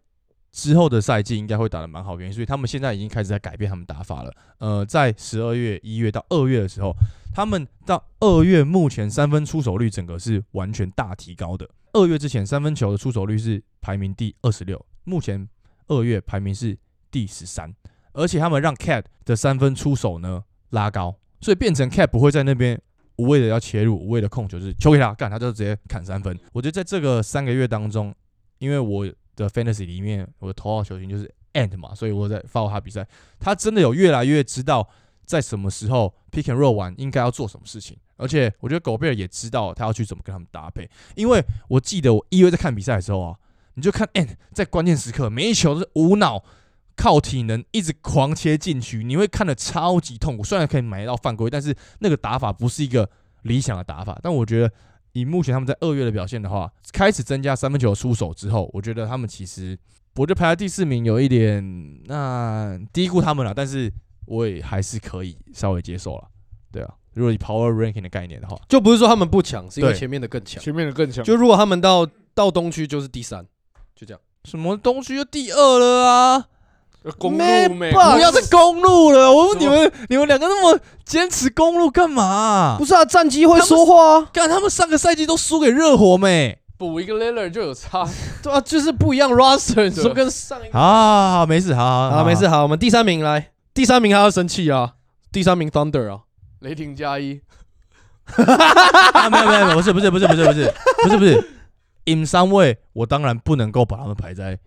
Speaker 1: 之后的赛季应该会打得蛮好，原因所以他们现在已经开始在改变他们打法了。呃，在十二月、一月到二月的时候，他们到二月目前三分出手率整个是完全大提高的。二月之前三分球的出手率是排名第二十六，目前二月排名是第十三，而且他们让 Cat 的三分出手呢拉高，所以变成 Cat 不会在那边无谓的要切入，无谓的控球，就是球给他干，他就直接砍三分。我觉得在这个三个月当中，因为我的 fantasy 里面，我的头号球星就是 Ant 嘛，所以我在 follow 他比赛，他真的有越来越知道在什么时候 pick and roll 完应该要做什么事情，而且我觉得狗贝尔也知道他要去怎么跟他们搭配，因为我记得我一月在看比赛的时候啊，你就看 Ant 在关键时刻每一球都是无脑。靠体能一直狂切禁区，你会看得超级痛苦。虽然可以买到犯规，但是那个打法不是一个理想的打法。但我觉得以目前他们在二月的表现的话，开始增加三分球出手之后，我觉得他们其实，我就排在第四名，有一点那低估他们了。但是我也还是可以稍微接受了。对啊，如果以 power ranking 的概念的话，
Speaker 2: 就不是说他们不强，是因为前面的更强。
Speaker 3: 前面的更强。
Speaker 2: 就如果他们到到东区就是第三，就这样。
Speaker 1: 什么东区就第二了啊！
Speaker 3: 呃公路
Speaker 1: 不要再公路了，我问你们，你们两个那么坚持公路干嘛、
Speaker 2: 不是啊，战机会说话啊，
Speaker 1: 干，他们上个赛季都输给热火没？
Speaker 3: 补一个 Lillard 就有差。
Speaker 2: 对啊，就是不一样 roster，你说跟上一个。
Speaker 1: 好好好，没事，好好。
Speaker 2: 好，没事，。好，我们第三名来，第三名还要生气啊，第三名 Thunder 啊，
Speaker 3: 雷霆加一，
Speaker 1: 啊，没有没有没有，不是不是不是不是不是不是不是，in some way，我当然不能够把他们排在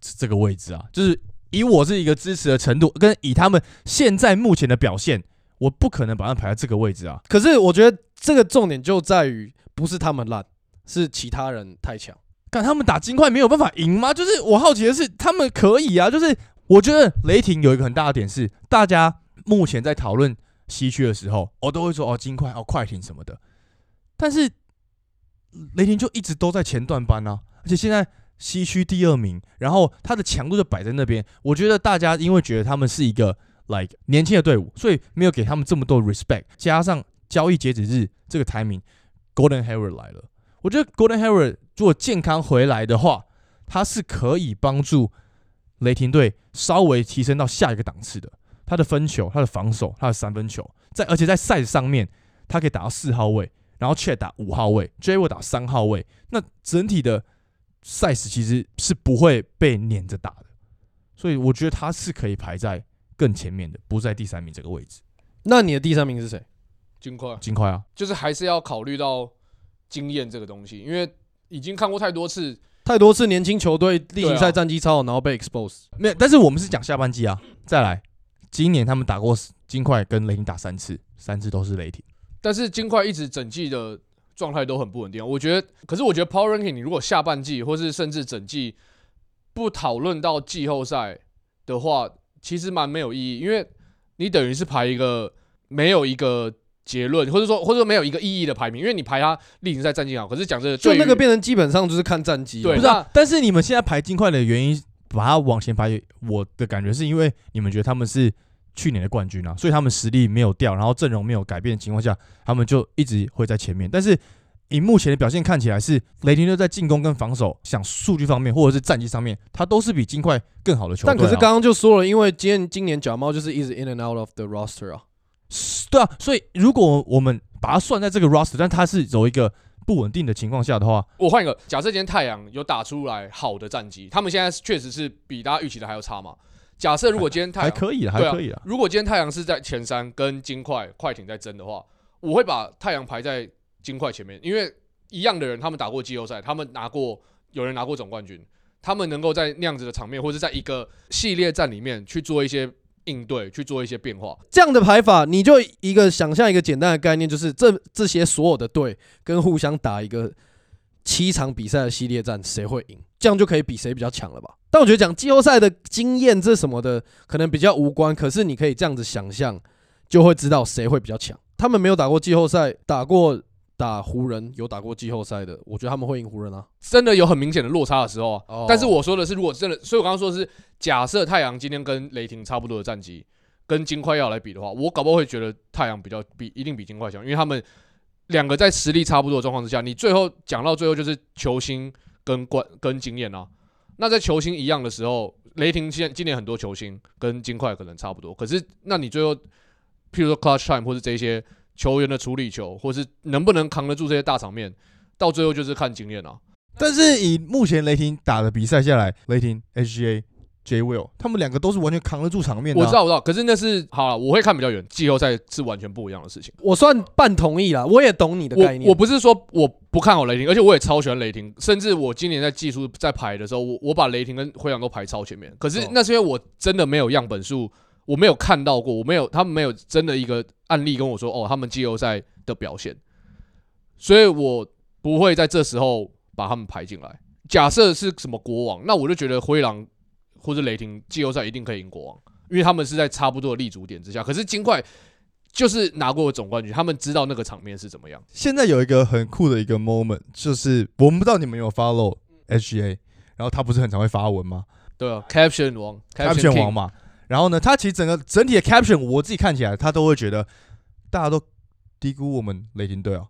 Speaker 1: 这这个位置啊，就是以我是一个支持的程度，跟以他们现在目前的表现，我不可能把他们排在这个位置啊。
Speaker 2: 可是我觉得这个重点就在于不是他们烂，是其他人太强。
Speaker 1: 看他们打金块没有办法赢吗？就是我好奇的是，他们可以啊。就是我觉得雷霆有一个很大的点是，大家目前在讨论西区的时候，我都会说哦金块哦快艇什么的，但是雷霆就一直都在前段班啊，而且现在西区第二名，然后他的强度就摆在那边。我觉得大家因为觉得他们是一个 like 年轻的队伍，所以没有给他们这么多 respect，加上交易截止日这个 timing，Golden Hair 来了。我觉得 Golden Hair 如果健康回来的话，他是可以帮助雷霆队稍微提升到下一个档次的。他的分球、他的防守、他的三分球，在而且在赛上面，他可以打到四号位，然后 Chet 打五号位，J 会打三号位。那整体的赛事其实是不会被撵着打的，所以我觉得他是可以排在更前面的，不在第三名这个位置。
Speaker 2: 那你的第三名是谁？
Speaker 3: 金块
Speaker 1: 金块啊，
Speaker 3: 就是还是要考虑到经验这个东西，因为已经看过太多次。
Speaker 2: 太多次年轻球队例行赛
Speaker 3: 啊
Speaker 2: 战绩超好，然后被 expose。
Speaker 1: 没有，但是我们是讲下半季啊。再来，今年他们打过金块跟雷霆打三次，三次都是雷霆。
Speaker 3: 但是金块一直整季的状态都很不稳定啊。我觉得，可是我觉得 Power Ranking 你如果下半季或是甚至整季不讨论到季后赛的话，其实蛮没有意义，因为你等于是排一个没有一个结论，或者说或者说没有一个意义的排名，因为你排他例行赛战绩好，可是讲真的，
Speaker 2: 就那个变成基本上就是看战绩。
Speaker 3: 对
Speaker 1: 不是、啊，但是你们现在排金块的原因，把它往前排，我的感觉是因为你们觉得他们是去年的冠军啊，所以他们实力没有掉，然后阵容没有改变的情况下，他们就一直会在前面。但是以目前的表现看起来是，雷霆队在进攻跟防守，想数据方面或者是战绩上面，他都是比金块更好的球队、啊。
Speaker 2: 但可是刚刚就说了，因为今年今年假猫就是一直 in and out of the roster 啊。
Speaker 1: 对啊，所以如果我们把它算在这个 roster，但它是有一个不稳定的情况下的话，
Speaker 3: 我换一个，假设今天太阳有打出来好的战绩，他们现在确实是比大家预期的还要差嘛。假设如果今天太阳
Speaker 1: 还可以了，还可以啊。
Speaker 3: 如果今天太阳是在前三跟金块、快艇在争的话，我会把太阳排在金块前面，因为一样的人，他们打过季后赛，他们拿过有人拿过总冠军，他们能够在那样子的场面，或者在一个系列战里面去做一些应对，去做一些变化。
Speaker 2: 这样的排法，你就一个想象一个简单的概念，就是这这些所有的队跟互相打一个七场比赛的系列战，谁会赢？这样就可以比谁比较强了吧？但我觉得讲季后赛的经验这什么的，可能比较无关。可是你可以这样子想象，就会知道谁会比较强。他们没有打过季后赛，打过打湖人，有打过季后赛的，我觉得他们会赢湖人啊。
Speaker 3: 真的有很明显的落差的时候啊。但是我说的是，如果真的，所以我刚刚说的是，假设太阳今天跟雷霆差不多的战绩，跟金块要来比的话，我搞不会觉得太阳比较比一定比金块强，因为他们两个在实力差不多的状况之下，你最后讲到最后就是球星跟冠跟经验啊。那在球星一样的时候，雷霆现今年很多球星跟金块可能差不多，可是那你最后，譬如说 clutch time 或是这些球员的处理球，或是能不能扛得住这些大场面，到最后就是看经验啊。
Speaker 1: 但是以目前雷霆打的比赛下来，雷霆 HGA J Will，他们两个都是完全扛得住场面的啊、
Speaker 3: 我知道，我知道，可是那是好了，我会看比较远，季后赛是完全不一样的事情。
Speaker 2: 我算半同意啦，我也懂你的概念。
Speaker 3: 我我不是说我不看好雷霆，而且我也超喜欢雷霆，甚至我今年在技术在排的时候，我我把雷霆跟灰狼都排超前面。可是
Speaker 2: 哦
Speaker 3: 那是因为我真的没有样本数，我没有看到过，我没有他们没有真的一个案例跟我说哦，他们季后赛的表现，所以我不会在这时候把他们排进来。假设是什么国王，那我就觉得灰狼或者雷霆季后赛一定可以赢国王，因为他们是在差不多的立足点之下。可是金块就是拿过总冠军，他们知道那个场面是怎么样。
Speaker 1: 现在有一个很酷的一个 moment，就是我们不知道你们有 follow SGA，然后他不是很常会发文吗
Speaker 3: 对啊，caption 王
Speaker 1: ？caption 王嘛，然后呢，他其实整个整体的 caption，我自己看起来，他都会觉得大家都低估我们雷霆队啊。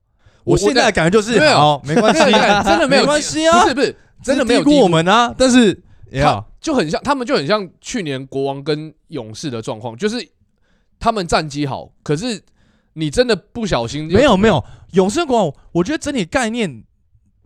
Speaker 3: 我
Speaker 1: 我现在的感觉就是
Speaker 3: 没有，
Speaker 1: 没关系，
Speaker 3: 真的没有
Speaker 1: 关系啊，
Speaker 3: 不是不是，真的没有
Speaker 1: 低估我们啊，但是
Speaker 3: 他
Speaker 1: 呀，
Speaker 3: 就很像，他们就很像去年国王跟勇士的状况，就是他们战绩好，可是你真的不小心
Speaker 1: 没有没有，勇士国王，我觉得整体概念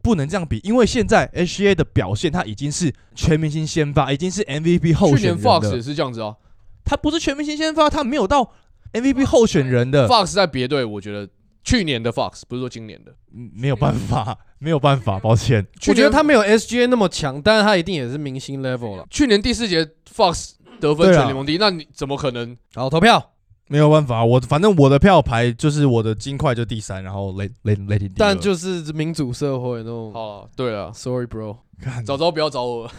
Speaker 1: 不能这样比，因为现在 HGA 的表现，他已经是全明星先发，已经是 MVP 候
Speaker 3: 去年
Speaker 1: 选人
Speaker 3: Fox 也。是这样子啊
Speaker 1: 他不是全明星先发，他没有到 MVP 候选人的
Speaker 3: ，，Fox 在别队，我觉得去年的 Fox 不是说今年的，
Speaker 1: 嗯没有办法，没有办法，抱歉。
Speaker 2: 我觉得他没有 SGA 那么强，但是他一定也是明星 level 了。
Speaker 3: 去年第四节 Fox 得分
Speaker 1: 对啊
Speaker 3: 全联盟第一，那你怎么可能？
Speaker 2: 好，投票。
Speaker 1: 没有办法，我反正我的票排就是我的金块就第三，然后雷雷雷霆第二。
Speaker 2: 但就是民主社会那种。
Speaker 3: 好了，对了
Speaker 2: ，Sorry, bro。
Speaker 1: 看
Speaker 3: 早知道不要找我，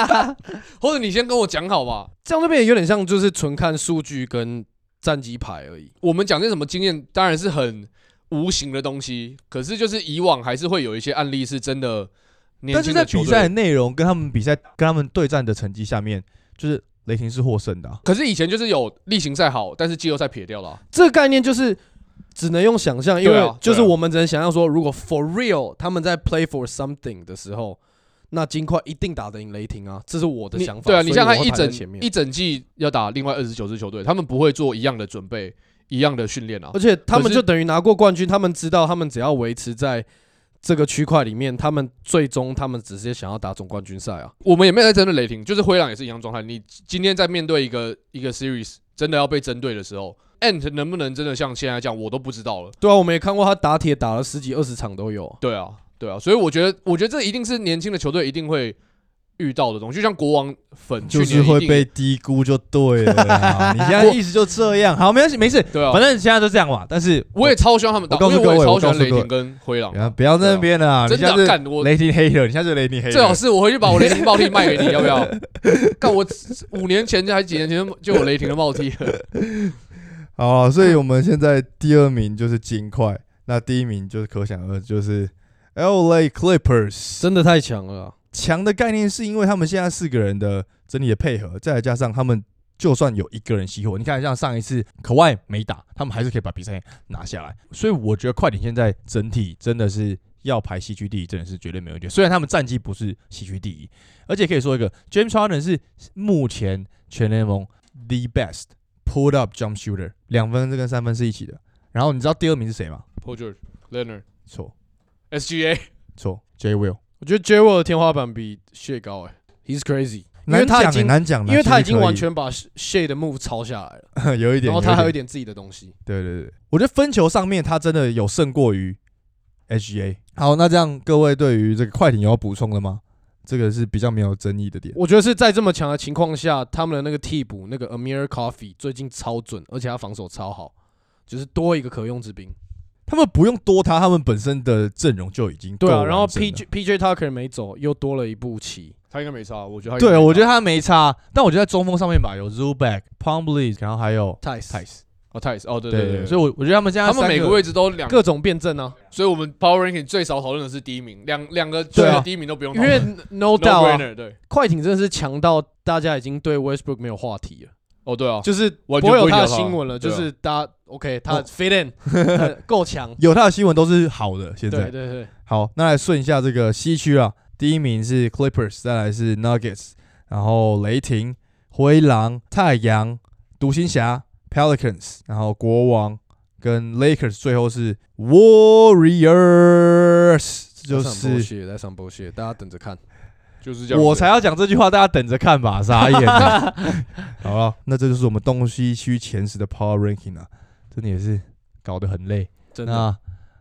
Speaker 3: 或者你先跟我讲好吧。
Speaker 2: 这样那边也有点像，就是纯看数据跟战绩牌而已。
Speaker 3: 我们讲些什么经验，当然是很无形的东西，可是就是以往还是会有一些案例是真的年
Speaker 1: 但是
Speaker 3: 轻的球
Speaker 1: 在比赛的。内容跟他们比赛跟他们对战的成绩下面，就是雷霆是获胜的啊、
Speaker 3: 可是以前就是有例行赛好，但是季后赛撇掉了啊、
Speaker 2: 这个概念就是只能用想象，因为就是我们只能想象说，如果 for real 他们在 play for something 的时候，那金块一定打得赢雷霆啊，这是我的想法。
Speaker 3: 对啊，你
Speaker 2: 所以我会
Speaker 3: 想想看一整
Speaker 2: 前面
Speaker 3: 一整季要打另外二十九支球队，他们不会做一样的准备、一样的训练啊
Speaker 2: 而。且他们就等于拿过冠军，他们知道他们只要维持在这个区块里面，他们最终他们只是想要打总冠军赛啊。
Speaker 3: 我们也没有在针对雷霆，就是灰狼也是一样状态。你今天在面对一个一个 series 真的要被针对的时候，Ant 能不能真的像现在这样，我都不知道了。
Speaker 2: 对啊，我们也看过他打铁打了十几二十场都有。
Speaker 3: 对啊，对啊，所以我觉得，我觉得这一定是年轻的球队一定会遇到的东西，就像国王粉
Speaker 1: 就是会被低估就对了啦。你现在意思就这样，好，没关系，没事，
Speaker 3: 对啊，
Speaker 1: 反正现在就这样嘛。但是
Speaker 3: 我也超希望他们打，
Speaker 1: 我告诉
Speaker 3: 因为我也超喜欢雷霆跟灰狼
Speaker 1: 不。要不要在那边了啊，你
Speaker 3: 真的
Speaker 1: 现在是
Speaker 3: 啊干我
Speaker 1: 雷霆黑了，你现在是雷霆黑人，
Speaker 3: 最好是我回去把我雷霆帽 T 卖给你，要不要？干我五年前还几年前就有雷霆的帽 T 了。
Speaker 1: 好啊，所以我们现在第二名就是金块，那第一名就是可想而知就是 LA Clippers。
Speaker 2: 真的太强了啊、
Speaker 1: 强的概念是因为他们现在四个人的整体的配合，再加上他们就算有一个人熄火，你看像上一次可外没打，他们还是可以把比赛拿下来。所以我觉得快艇现在整体真的是要排西区第一，真的是绝对没问题。虽然他们战绩不是西区第一，而且可以说一个 James Harden 是目前全联盟 the best pull up jump shooter，两分跟三分是一起的。然后你知道第二名是谁吗
Speaker 3: ？Paul George、Leonard、
Speaker 1: 错
Speaker 3: SGA，
Speaker 1: 错，J Will。
Speaker 2: 我觉得 J w 的天花板比 Shea 高哎、h e s crazy，因为
Speaker 1: 难讲欸
Speaker 2: 他已经
Speaker 1: 难讲，
Speaker 2: 因为他已经完全把 Shay 的 move 抄下来了，
Speaker 1: 有一点，
Speaker 2: 然后他还有一
Speaker 1: 点
Speaker 2: 点自己的东西。
Speaker 1: 对对对，我觉得分球上面他真的有胜过于 HGA。好，那这样各位对于这个快艇有要补充的吗？这个是比较没有争议的点。
Speaker 2: 我觉得是在这么强的情况下，他们的那个替补那个 Amir Coffee 最近超准，而且他防守超好，就是多一个可用之兵。
Speaker 1: 他们不用多他，他们本身的阵容就已经
Speaker 2: 对啊，然后
Speaker 1: 完整了
Speaker 2: PJ PJ Tucker 没走，又多了一步棋。
Speaker 3: 他应该没差，我觉得他应该
Speaker 1: 对，
Speaker 3: 没差。
Speaker 1: 我觉得他没差，但我觉得在中锋上面吧，有 Zuback、Pombly，然后还有
Speaker 2: Tice
Speaker 1: Tice。
Speaker 3: 哦 t i c e 哦对
Speaker 1: 对
Speaker 3: 对对，
Speaker 1: 所以我我觉得他们现在
Speaker 3: 他们每个位置都两
Speaker 2: 各种辩证啊，
Speaker 3: 所以我们 Power Ranking 最少讨论的是第一名，两两个
Speaker 1: 对啊
Speaker 3: 队的第一名都不用
Speaker 2: 因为
Speaker 3: 讨论
Speaker 2: No
Speaker 3: No
Speaker 2: doubt
Speaker 3: 对，
Speaker 2: 快艇真的是强到大家已经对 Westbrook 没有话题了，
Speaker 3: 哦对啊，
Speaker 2: 就是不
Speaker 3: 完全
Speaker 2: 会有他的新闻了，就
Speaker 3: 对啊
Speaker 2: 是大家 OK，他
Speaker 1: 哦
Speaker 2: fit in 呃 够强。
Speaker 1: 有他的新闻都是好的。现在
Speaker 2: 对对对，
Speaker 1: 好，那来顺一下这个西区啊，第一名是 Clippers，再来是 Nuggets，然后雷霆、灰狼、太阳、独行侠、Pelicans，然后国王跟 Lakers，最后是 Warriors，就
Speaker 2: 在上
Speaker 1: 是
Speaker 2: 在上 bullshit，大家等着看。
Speaker 3: 就是这样。
Speaker 1: 我才要讲这句话，大家等着看吧，傻眼。好了，那这就是我们东西区前十的 Power Ranking 啊，真的也是搞得很累。
Speaker 2: 真的。
Speaker 1: 那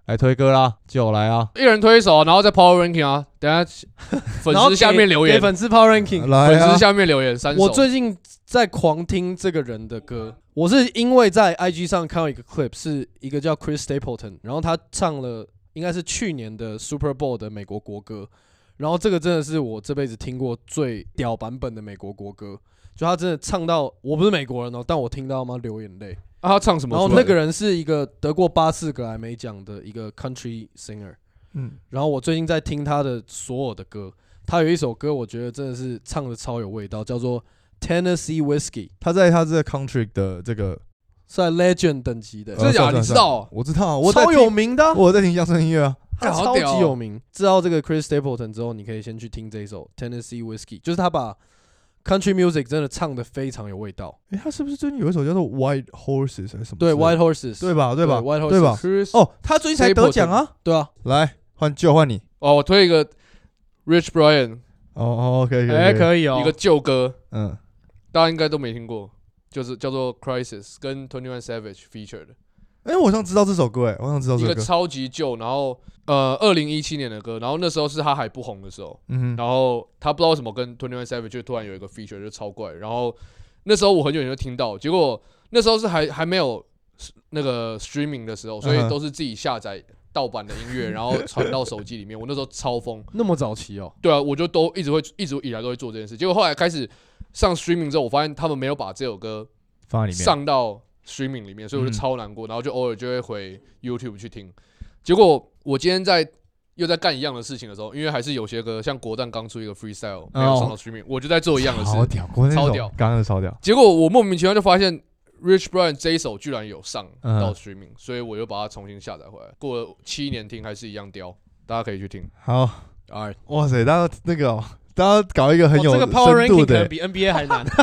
Speaker 1: 来推歌啦，就来啊！
Speaker 3: 一人推一首，然后再 Power Ranking 啊。等下 粉丝下面留言
Speaker 2: 给，粉丝 Power Ranking。
Speaker 1: 来啊
Speaker 3: 粉丝！下面留言三首。
Speaker 2: 我最近在狂听这个人的歌，我是因为在 IG 上看到一个 clip，是一个叫 Chris Stapleton，然后他唱了应该是去年的 Super Bowl 的美国国歌，然后这个真的是我这辈子听过最屌版本的美国国歌，就他真的唱到我不是美国人哦，但我听到妈流眼泪。
Speaker 3: 啊，他唱什么
Speaker 2: 然？后那个人是一个得过八次格莱美奖的一个 country singer，
Speaker 1: 嗯，
Speaker 2: 然后我最近在听他的所有的歌，他有一首歌我觉得真的是唱的超有味道，叫做 Tennessee Whiskey，
Speaker 1: 他在他这个 country 的这个，
Speaker 2: 是在 legend 等级的，
Speaker 3: 真的假你知道
Speaker 1: 我知道，我在
Speaker 2: 超有名的啊，
Speaker 1: 我在听乡村音乐啊。
Speaker 2: 他超级有名。知道这个 Chris Stapleton 之后，你可以先去听这一首 Tennessee Whiskey，就是他把 country music 真的唱的非常有味道。
Speaker 1: 诶，他是不是最近有一首叫做 White Horses 还是什么
Speaker 2: 对？White Horses，
Speaker 1: 对吧？对吧
Speaker 2: ？？White Horses，
Speaker 1: 对吧哦，他最近才得奖啊！
Speaker 2: 对啊，
Speaker 1: 来，换就换你。
Speaker 3: 哦，我推一个 Rich Brian
Speaker 1: 哦哦可以
Speaker 2: 哎，
Speaker 1: 以，
Speaker 2: 可以哦
Speaker 3: 一个，旧歌，
Speaker 1: 嗯，
Speaker 3: 大家应该都没听过，就是叫做 Crisis，跟 Twenty One Savage feature 的
Speaker 1: 哎，我想知道这首歌，哎，我想知道这首歌。
Speaker 3: 一个超级旧，然后呃，二零一七年的歌，然后那时候是他还不红的时候，
Speaker 1: 嗯哼，
Speaker 3: 然后他不知道为什么跟 Twenty One Savage 就突然有一个 feature 就超怪，然后那时候我很久以前就听到，结果那时候是还还没有那个 streaming 的时候，所以都是自己下载盗版的音乐，然后传到手机里面。我那时候超疯，
Speaker 2: 那么早期哦，
Speaker 3: 对啊，我就都一直会一直以来都会做这件事。结果后来开始上 streaming 之后，我发现他们没有把这首歌
Speaker 1: 放在里面。
Speaker 3: 上到 streaming 里面，所以我就
Speaker 1: 嗯
Speaker 3: 超难过，然后就偶尔就会回 YouTube 去听。结果我今天在又在干一样的事情的时候，因为还是有些歌，像国蛋刚出一个 freestyle 没有上到 streaming，、我就在做一样的事。
Speaker 1: 超屌，国
Speaker 3: 超屌
Speaker 1: 刚刚的超屌。
Speaker 3: 结果我莫名其妙就发现 Rich Brian 这一首居然有上
Speaker 1: 嗯
Speaker 3: 到 streaming，、所以我又把它重新下载回来。过了七年听还是一样屌，大家可以去听。
Speaker 1: 好，
Speaker 2: 哎，
Speaker 1: 哇塞，大家那个哦，大家搞一个很有
Speaker 2: 哇这个 Power。比 NBA 还难。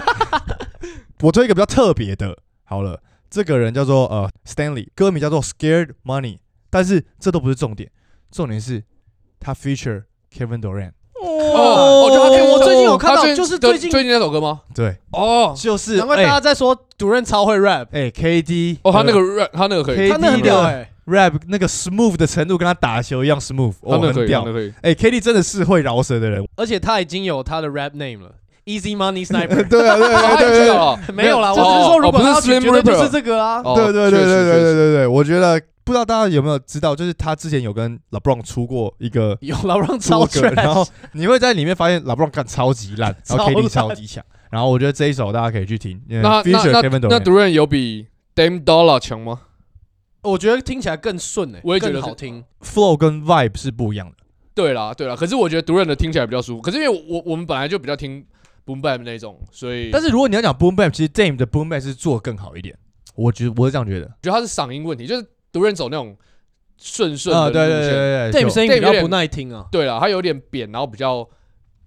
Speaker 1: 我做一个比较特别的，好了，这个人叫做呃 Stanley，歌名叫做 Scared Money，但是这都不是重点，重点是他 feature Kevin Durant，
Speaker 3: 哦，就他
Speaker 2: 哎我最近有看到就是最近
Speaker 3: 最最近那首歌吗？
Speaker 1: 对，
Speaker 3: 哦
Speaker 1: 就是
Speaker 2: 难怪大家在说主任超会 rap，
Speaker 1: 哎、KD
Speaker 3: 哦，他那个 rap，他那个可以，
Speaker 2: 他那很屌哎，
Speaker 1: rap 那个 smooth 的程度跟他打球一样 smooth，哦，很屌。哎、k d 真的是会饶舌的人，
Speaker 2: 而且他已经有他的 rap name 了，Easy Money Sniper。
Speaker 1: 对啊，对啊，对对对，
Speaker 3: 哦
Speaker 2: 没有啦，我只是说，如果
Speaker 3: 哦不是
Speaker 2: 他要举
Speaker 3: Slim
Speaker 2: 绝对就
Speaker 3: Reaper
Speaker 2: 是这个啊。
Speaker 3: 哦
Speaker 1: 对对对对对对对对，我觉得不知道大家有没有知道，就是他之前有跟 LeBron 出过一个
Speaker 2: 有老让超
Speaker 1: 出歌，然后你会在里面发现 LeBron 干超级烂，然后
Speaker 2: 超
Speaker 1: KD
Speaker 2: 烂
Speaker 1: 超级强，然后我觉得这一首大家可以去听，
Speaker 3: 那那那 Durant，Durant 有比 Dame Dollar 强吗？
Speaker 2: 我觉得听起来更顺哎，
Speaker 3: 我也觉得
Speaker 2: 好听。
Speaker 1: flow 跟 vibe 是不一样的。
Speaker 3: 对啦，对啦。可是我觉得 Durant 的听起来比较舒服。可是因为我我我们本来就比较听 Boom Bap 那种，所以
Speaker 1: 但是如果你要讲 boom bap，其实 Dame 的 boom bap 是做更好一点，我觉得我是这样觉得。
Speaker 3: 我觉得他是嗓音问题，就是 Durant 走那种顺顺
Speaker 1: 啊，
Speaker 3: 的。
Speaker 1: 对对对对对
Speaker 2: ，Dame
Speaker 1: 就
Speaker 2: 声音比较不耐听啊。
Speaker 3: 对啦，他有点扁，然后比较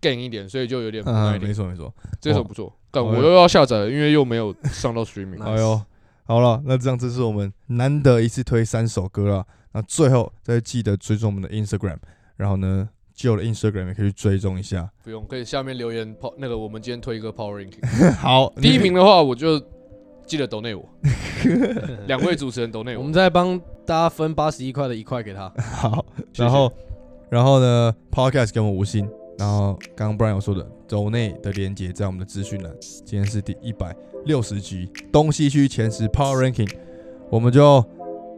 Speaker 3: gang 一点，所以就有点不耐
Speaker 1: 嗯，
Speaker 3: 听
Speaker 1: 没。错没错。
Speaker 3: 这首不错，但
Speaker 1: 哦
Speaker 3: 我又要下载了，因为又没有上到 streaming。
Speaker 1: 哎呦，好了，那这样这是我们难得一次推三首歌了。那最后再记得追踪我们的 Instagram，然后呢，旧的 Instagram 也可以去追踪一下。
Speaker 3: 不用，可以下面留言抛那个，我们今天推一个 Power Ranking。
Speaker 1: 好，
Speaker 3: 第一
Speaker 1: 你
Speaker 3: 名的话，我就记得抖内我，两位主持人抖内我
Speaker 2: 我们。再帮大家分八十一块的一块给他。
Speaker 1: 好，然后然后呢，Podcast 给我们五星，然后刚刚 Brian 有说的，周内的连接在我们的资讯栏。今天是第一百六十局东西区前十 Power Ranking，我们就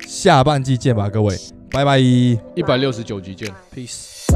Speaker 1: 下半季见吧，各位，拜拜！
Speaker 3: 一百六十九局见
Speaker 2: ，Peace。